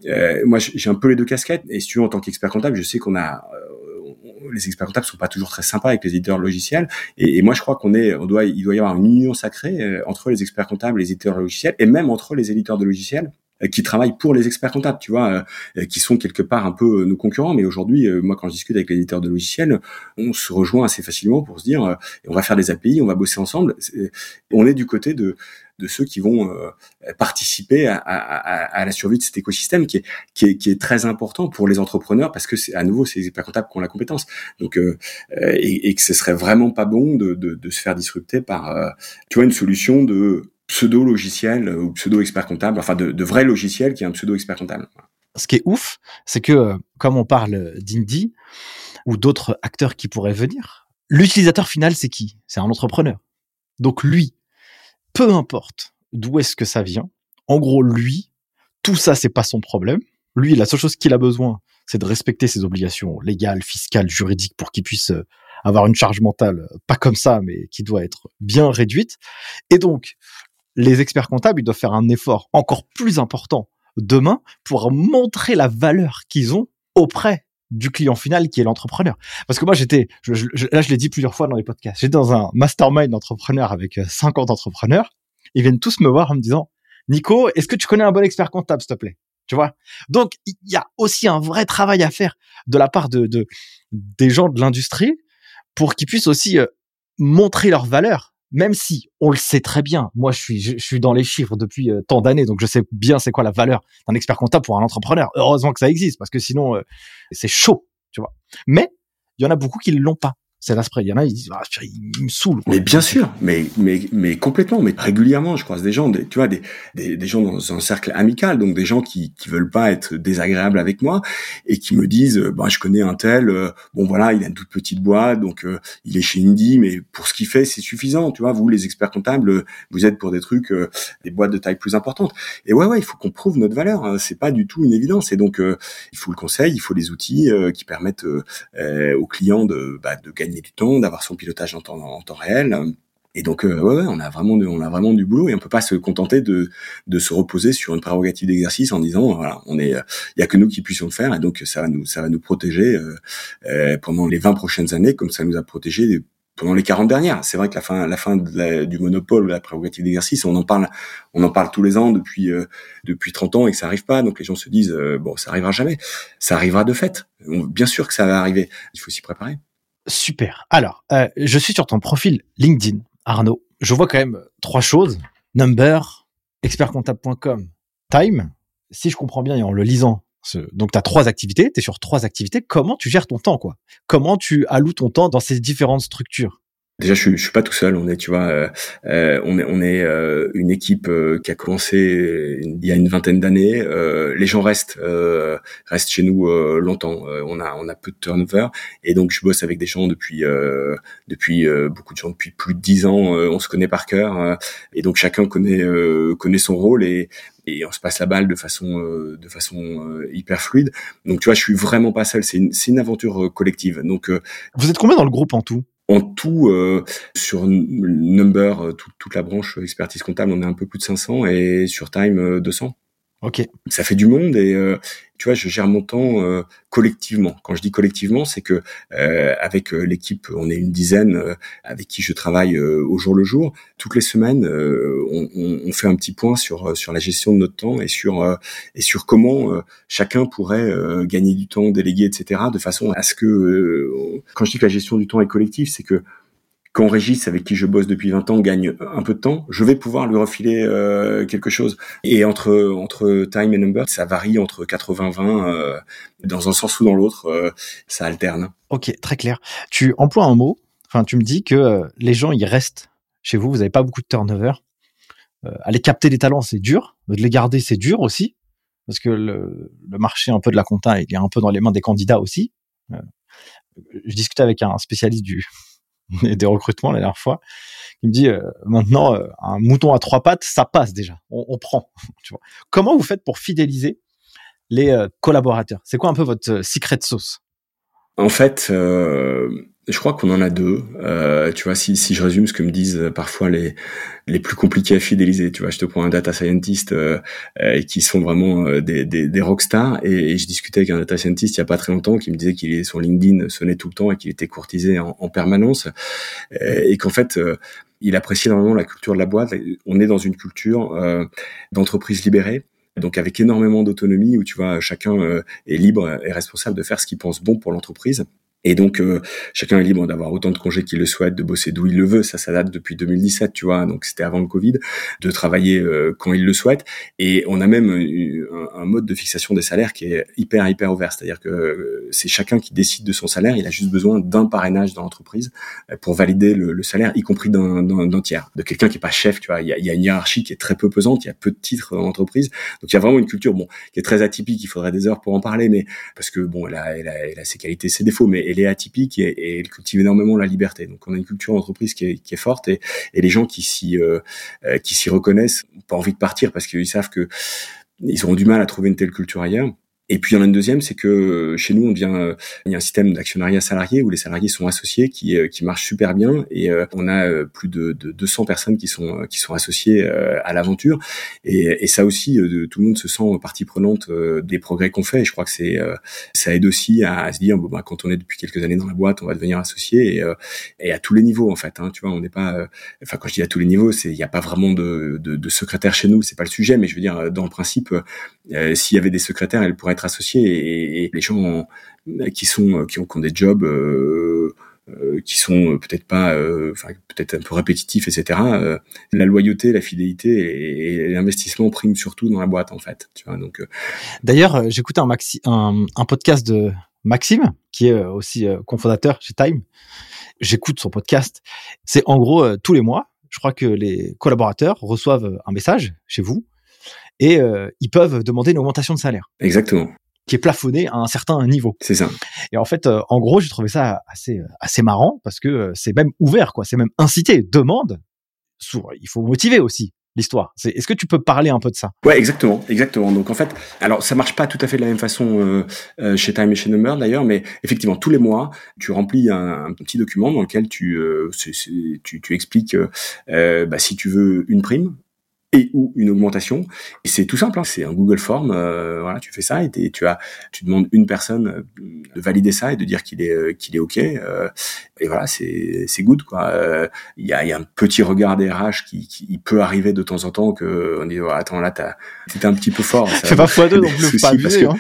euh, moi j'ai un peu les deux casquettes et si tu veux en tant qu'expert comptable je sais qu'on a euh, les experts comptables sont pas toujours très sympas avec les éditeurs logiciels et, moi je crois qu'on est on doit il doit y avoir une union sacrée euh, entre les experts comptables les éditeurs logiciels et même entre les éditeurs de logiciels euh, qui travaillent pour les experts comptables, tu vois, qui sont quelque part un peu nos concurrents. Mais aujourd'hui, moi, quand je discute avec les éditeurs de logiciels, on se rejoint assez facilement pour se dire, on va faire des API, on va bosser ensemble. On est du côté de de ceux qui vont euh, participer à, la survie de cet écosystème qui est, très important pour les entrepreneurs parce que c'est à nouveau c'est les experts comptables qui ont la compétence. Donc euh, euh, et, que ce serait vraiment pas bon de se faire disrupter par tu vois une solution de pseudo logiciel ou pseudo expert comptable, enfin de, de vrai logiciel qui est un pseudo expert comptable. Ce qui est ouf, c'est que comme on parle d'Indie ou d'autres acteurs qui pourraient venir, l'utilisateur final c'est qui? C'est un entrepreneur. Donc lui, peu importe d'où est-ce que ça vient. En gros, lui, tout ça, c'est pas son problème. Lui, la seule chose qu'il a besoin, c'est de respecter ses obligations légales, fiscales, juridiques pour qu'il puisse euh, avoir une charge mentale, euh, pas comme ça, mais qui doit être bien réduite. Et donc, les experts comptables, ils doivent faire un effort encore plus important demain pour montrer la valeur qu'ils ont auprès du client final qui est l'entrepreneur. Parce que moi, j'étais, là, je l'ai dit plusieurs fois dans les podcasts, j'étais dans un mastermind d'entrepreneurs avec 50 euh, entrepreneurs. Ils viennent tous me voir en me disant, Nico, est-ce que tu connais un bon expert comptable, s'il te plaît? Tu vois? Donc, il y a aussi un vrai travail à faire de la part de, de des gens de l'industrie pour qu'ils puissent aussi euh, montrer leur valeur même si on le sait très bien, moi je suis je, suis dans les chiffres depuis euh, tant d'années, donc je sais bien c'est quoi la valeur d'un expert comptable pour un entrepreneur. Heureusement que ça existe, parce que sinon euh, c'est chaud, tu vois. Mais il y en a beaucoup qui ne l'ont pas c'est l'asprey. Il y en a, ils disent, ah, il me saoule. Mais bien sûr, mais, mais, mais complètement, mais régulièrement, je croise des gens, des, tu vois, des, des, gens dans un cercle amical, donc des gens qui, qui veulent pas être désagréables avec moi et qui me disent, bah, je connais un tel, euh, bon voilà, il a une toute petite boîte, donc euh, il est chez Indie, mais pour ce qu'il fait, c'est suffisant, tu vois. Vous, les experts comptables, vous êtes pour des trucs, des boîtes de taille plus importante. Et ouais, ouais, il faut qu'on prouve notre valeur. Hein. C'est pas du tout une évidence. Et donc, il faut le conseil, il faut les outils qui permettent aux clients de, bah, de gagner du temps, d'avoir son pilotage en temps, en temps réel. Et donc, euh, ouais, ouais, on a vraiment, du, on a vraiment du boulot et on peut pas se contenter de, de se reposer sur une prérogative d'exercice en disant, voilà, on est, il y a que nous qui puissions le faire et donc ça va nous, ça va nous protéger euh, euh, pendant les 20 prochaines années, comme ça nous a protégé pendant les 40 dernières. C'est vrai que la fin, la fin du monopole, de la prérogative d'exercice, on en parle, on en parle tous les ans depuis euh, depuis 30 ans et que ça arrive pas. Donc les gens se disent, euh, bon, ça arrivera jamais. Ça arrivera de fait. bien sûr que ça va arriver. Il faut s'y préparer. Super. Alors, euh, je suis sur ton profil LinkedIn. Arnaud, je vois quand même trois choses. Number, expertcomptable.com, time. Si je comprends bien en le lisant, donc tu as trois activités, tu es sur trois activités. Comment tu gères ton temps quoi? Comment tu alloues ton temps dans ces différentes structures? Déjà, je, je suis pas tout seul. On est, tu vois, euh, euh, on est, on est euh, une équipe qui a commencé il y a une vingtaine d'années. les gens restent, restent chez nous longtemps. on a, on a peu de turnover, et donc je bosse avec des gens depuis, depuis beaucoup de gens depuis plus de dix ans. on se connaît par cœur, et donc chacun connaît, connaît son rôle et et on se passe la balle de façon de façon hyper fluide. Donc tu vois, je suis vraiment pas seul. C'est une, une aventure collective. Donc vous êtes combien dans le groupe en tout? En tout, euh, sur Number, euh, toute la branche expertise comptable, on est un peu plus de 500 et sur Time, 200. Euh, Ok. Ça fait du monde et euh, tu vois, je gère mon temps euh, collectivement. Quand je dis collectivement, c'est que euh, avec l'équipe, on est une dizaine avec qui je travaille au jour le jour. Toutes les semaines, on, on, fait un petit point sur sur la gestion de notre temps et sur et sur comment chacun pourrait gagner du temps, déléguer, etc. De façon à ce que quand je dis que la gestion du temps est collective, c'est que quand Régis, avec qui je bosse depuis 20 ans, gagne un peu de temps, je vais pouvoir lui refiler euh, quelque chose. Et entre entre time et number, ça varie entre 80-20, euh, dans un sens ou dans l'autre, euh, ça alterne. Ok, très clair. Tu emploies un mot, enfin tu me dis que les gens, ils restent chez vous, vous n'avez pas beaucoup de turnover. aller capter des talents, c'est dur. De les garder, c'est dur aussi. Parce que le, le, marché un peu de la compta, il est un peu dans les mains des candidats aussi. je discutais avec un spécialiste du, des recrutements la dernière fois. Il me dit euh, maintenant euh, un mouton à trois pattes, ça passe déjà, on, prend. tu vois. Comment vous faites pour fidéliser les euh, collaborateurs? C'est quoi un peu votre secret sauce? En fait, je crois qu'on en a deux. Euh, tu vois, si, si je résume ce que me disent euh, parfois les les plus compliqués à fidéliser, tu vois, je te prends un data scientist euh, euh qui sont vraiment euh, des, des, des rockstars et, et, je discutais avec un data scientist il y a pas très longtemps qui me disait qu'il son LinkedIn sonnait tout le temps et qu'il était courtisé en, en permanence et qu'en fait il apprécie énormément la culture de la boîte. On est dans une culture d'entreprise libérée donc avec énormément d'autonomie où tu vois chacun est libre et responsable de faire ce qu'il pense bon pour l'entreprise et donc euh, chacun est libre d'avoir autant de congés qu'il le souhaite, de bosser d'où il le veut. Ça, ça date depuis 2017, tu vois. Donc c'était avant le Covid, de travailler euh, quand il le souhaite. Et on a même euh, un, mode de fixation des salaires qui est hyper hyper ouvert. C'est-à-dire que c'est chacun qui décide de son salaire. Il a juste besoin d'un parrainage dans l'entreprise pour valider le, salaire, y compris d'un tiers, de quelqu'un qui est pas chef. Tu vois, il y a, il y a une hiérarchie qui est très peu pesante. Il y a peu de titres dans l'entreprise. Donc il y a vraiment une culture, bon, qui est très atypique. Il faudrait des heures pour en parler, mais parce que bon, elle a, elle a, elle a ses qualités, ses défauts, mais elle est atypique et, elle cultive énormément la liberté. Donc on a une culture d'entreprise qui est, qui est forte et, et, les gens qui s'y euh, euh, qui s'y reconnaissent n'ont pas envie de partir parce qu'ils savent que ils auront du mal à trouver une telle culture ailleurs. Et puis il y en a une deuxième, c'est que euh, chez nous, on vient, euh, il y a un système d'actionnariat salarié où les salariés sont associés, qui, euh, qui marche super bien, et on a plus de, de 200 personnes qui sont qui sont associées à l'aventure. Et, et, ça aussi, tout le monde se sent partie prenante des progrès qu'on fait. Et je crois que c'est ça aide aussi à, se dire, bon, bah, quand on est depuis quelques années dans la boîte, on va devenir associé et, et à tous les niveaux en fait. Hein, tu vois, on n'est pas, enfin quand je dis à tous les niveaux, c'est il n'y a pas vraiment de, de, de secrétaire chez nous, c'est pas le sujet, mais je veux dire dans le principe, s'il y avait des secrétaires, elles pourraient être associés et, les gens qui sont qui ont, des jobs euh, euh, qui sont peut-être pas, euh, enfin peut-être un peu répétitifs, etc. la loyauté, la fidélité et, l'investissement priment surtout dans la boîte en fait. Tu vois, donc. D'ailleurs, j'écoutais un, un, podcast de Maxime, qui est aussi cofondateur chez Time. J'écoute son podcast. C'est en gros tous les mois. Je crois que les collaborateurs reçoivent un message chez vous et ils peuvent demander une augmentation de salaire. Exactement qui est plafonné à un certain niveau. C'est ça. Et en fait, euh, en gros, j'ai trouvé ça assez assez marrant parce que euh, c'est même ouvert, quoi. C'est même incité, demande. il faut motiver aussi l'histoire. C'est, est-ce que tu peux parler un peu de ça? Ouais, exactement, exactement. Donc en fait, alors ça marche pas tout à fait de la même façon euh, euh, chez Time et chez Number d'ailleurs, mais effectivement tous les mois, tu remplis un, un petit document dans lequel tu euh, tu, tu, expliques bah, si tu veux une prime, et ou une augmentation. Et c'est tout simple, hein. c'est un Google Form. Euh, voilà, tu fais ça et tu as, tu demandes une personne euh, de valider ça et de dire qu'il est euh, qu'il est ok. Euh, et voilà, c'est c'est good quoi. Il y, a, y a un petit regard des RH qui, qui peut arriver de temps en temps que on dit oh, attends là t'as c'était un petit peu fort. C'est pas fois deux non plus, pas abusé, hein.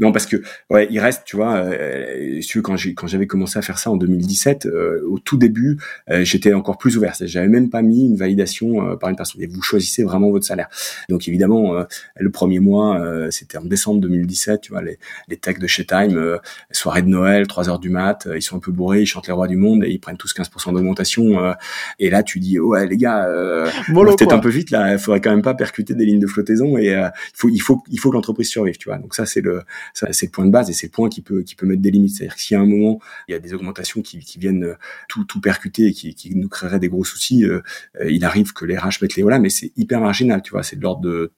Non, parce que ouais, il reste, tu vois, euh, quand j'ai quand j'avais commencé à faire ça en 2017, euh, au tout début, euh, j'étais encore plus ouvert. J'avais même pas mis une validation euh, par une personne. Et vous choisissez vraiment votre salaire. Donc évidemment, le premier mois, c'était en décembre 2017. Tu vois, les les techs de chez Time, soirée de Noël, 3 heures du mat, ils sont un peu bourrés, ils chantent les rois du monde et ils prennent tous 15% d'augmentation. et là, tu dis ouais les gars, peut-être un peu vite là. Il faudrait quand même pas percuter des lignes de flottaison et il faut il faut il faut que l'entreprise survive. Tu vois. Donc ça c'est le c'est le point de base et c'est le point qui peut qui peut mettre des limites. C'est-à-dire que s'il y un moment il y a des augmentations qui, viennent euh, tout tout percuter et qui, qui nous créeraient des gros soucis, euh, euh, il arrive que les RH mettent les voilà, mais c'est hyper marginal, tu vois, c'est de l'ordre de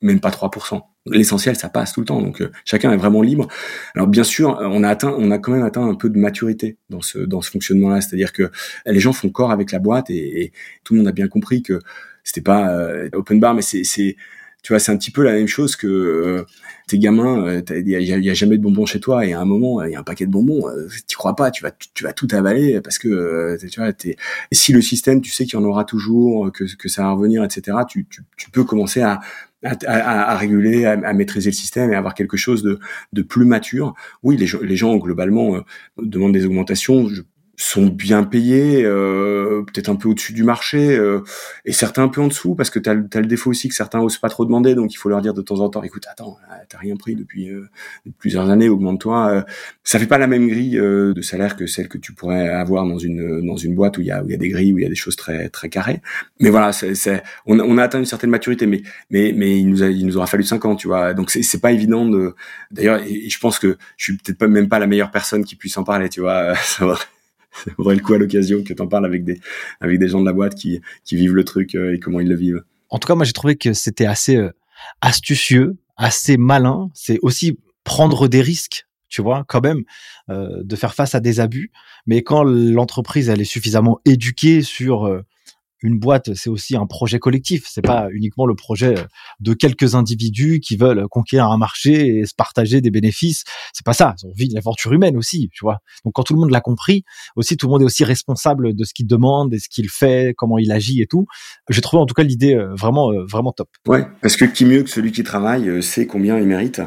même pas 3%. L'essentiel, ça passe tout le temps. Donc chacun est vraiment libre. Alors bien sûr, on a atteint, on a quand même atteint un peu de maturité dans ce dans ce fonctionnement-là. C'est-à-dire que les gens font corps avec la boîte et, tout le monde a bien compris que c'était pas open bar, mais c'est tu vois, c'est un petit peu la même chose que euh, tes gamins, euh, il y, a, jamais de bonbons chez toi et à un moment il y a un paquet de bonbons, euh, tu crois pas, tu vas tu vas tout avaler parce que tu vois, es, et si le système, tu sais qu'il y en aura toujours, que, que ça va revenir, etc. Tu, tu, tu peux commencer à à, à, réguler, à, maîtriser le système et avoir quelque chose de, plus mature. Oui, les, les gens globalement demandent des augmentations. Sont bien payés, euh, peut-être un peu au-dessus du marché, euh, et certains un peu en dessous, parce que tu as, le défaut aussi que certains osent pas trop demander, donc il faut leur dire de temps en temps, écoute, attends, t'as rien pris depuis, euh, plusieurs années, augmente-toi. Euh. ça fait pas la même grille euh, de salaire que celle que tu pourrais avoir dans une dans une boîte où il y a où il y a des grilles, où il y a des choses très très carrées. Mais voilà, c'est, on, on, a atteint une certaine maturité, mais mais mais il nous a, il nous aura fallu cinq ans, tu vois. Donc c'est c'est pas évident de. D'ailleurs, je pense que je suis peut-être même pas la meilleure personne qui puisse en parler, tu vois. ça va ça vaudrait le coup à l'occasion que tu en parles avec des, avec des gens de la boîte qui, qui vivent le truc euh, et comment ils le vivent? En tout cas, moi, j'ai trouvé que c'était assez euh, astucieux, assez malin. C'est aussi prendre des risques, tu vois, quand même, euh, de faire face à des abus. Mais quand l'entreprise, elle est suffisamment éduquée sur une boîte, c'est aussi un projet collectif. C'est pas uniquement le projet de quelques individus qui veulent conquérir un marché et se partager des bénéfices. C'est pas ça. On vit l'aventure humaine aussi, tu vois. Donc quand tout le monde l'a compris, aussi tout le monde est aussi responsable de ce qu'il demande et ce qu'il fait, comment il agit et tout. J'ai trouvé en tout cas l'idée euh, vraiment euh, vraiment top. Ouais, parce que qui mieux que celui qui travaille euh, sait combien il mérite.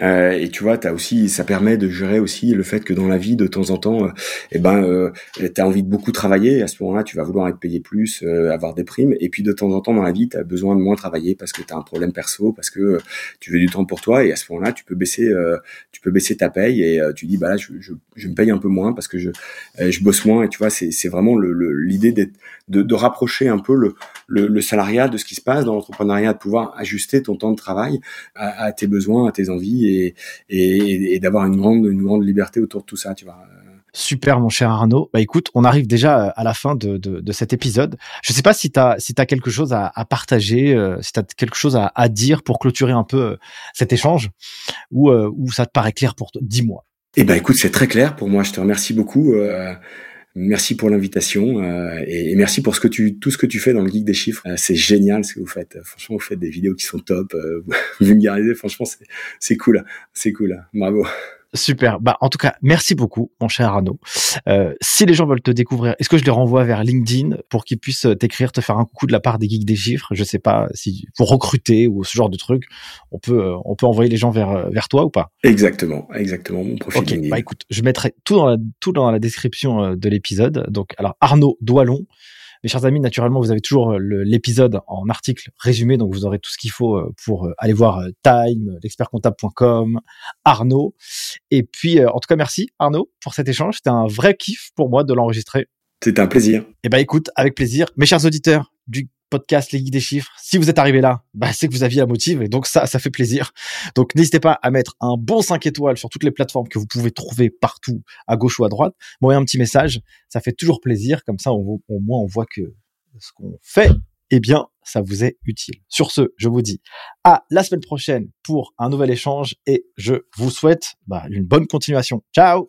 et tu vois, as aussi, ça permet de gérer aussi le fait que dans la vie, de temps en temps, eh ben, euh, t'as envie de beaucoup travailler. Et à ce moment-là, tu vas vouloir être payé plus euh, avoir des primes. Et puis de temps en temps dans la vie, tu as besoin de moins travailler parce que tu as un problème perso, parce que euh, tu veux du temps pour toi. Et à ce moment-là, tu peux baisser, euh, tu peux baisser ta paye et tu dis bah là, je, je, je, me paye un peu moins parce que je, je bosse moins. Et tu vois, c'est, vraiment l'idée d'être, de, de, rapprocher un peu le, le, le, salariat de ce qui se passe dans l'entrepreneuriat, de pouvoir ajuster ton temps de travail à, à tes besoins, à tes envies et, et, et d'avoir une grande, une grande liberté autour de tout ça. Tu vois. Super, mon cher Arnaud. Bah écoute, on arrive déjà euh, à la fin de, de, de cet épisode. Je sais pas si tu as, si as quelque chose à, à partager, euh, si tu as quelque chose à, à, dire pour clôturer un peu euh, cet échange, ou, ou ça te paraît clair pour toi? Dis-moi. Eh ben écoute, c'est très clair pour moi. Je te remercie beaucoup. Merci pour l'invitation et, et, merci pour ce que tu, tout ce que tu fais dans le geek des chiffres. c'est génial ce que vous faites. Franchement, vous faites des vidéos qui sont top, vulgarisées. Franchement, c'est cool, c'est cool. Bravo. Super. Bah, en tout cas, merci beaucoup, mon cher Arnaud. Euh, si les gens veulent te découvrir, est-ce que je les renvoie vers LinkedIn pour qu'ils puissent t'écrire, te faire un coucou de la part des geeks des chiffres? Je sais pas si pour recruter ou ce genre de truc, on peut euh, on peut envoyer les gens vers euh, vers toi ou pas? Exactement, exactement. Mon profil LinkedIn. Bah écoute, je mettrai tout dans la tout dans la description euh, de l'épisode. Donc alors Arnaud Doilon. Mes chers amis, naturellement, vous avez toujours euh, l'épisode en article résumé, donc vous aurez tout ce qu'il faut euh, pour euh, aller voir Time, l'expertcomptable.com, Arnaud. Et puis, en tout cas, merci Arnaud pour cet échange. C'était un vrai kiff pour moi de l'enregistrer. C'était un plaisir. Eh ben, écoute, avec plaisir. Mes chers auditeurs du podcast Les Guides des Chiffres. Si vous êtes arrivé là, bah, c'est que vous aviez la motive et donc ça, ça fait plaisir. Donc n'hésitez pas à mettre un bon 5 étoiles sur toutes les plateformes que vous pouvez trouver partout, à gauche ou à droite. M'envoyer un petit message, ça fait toujours plaisir. Comme ça, au moins, on voit que ce qu'on fait eh bien, ça vous est utile. Sur ce, je vous dis à la semaine prochaine pour un nouvel échange et je vous souhaite bah, une bonne continuation. Ciao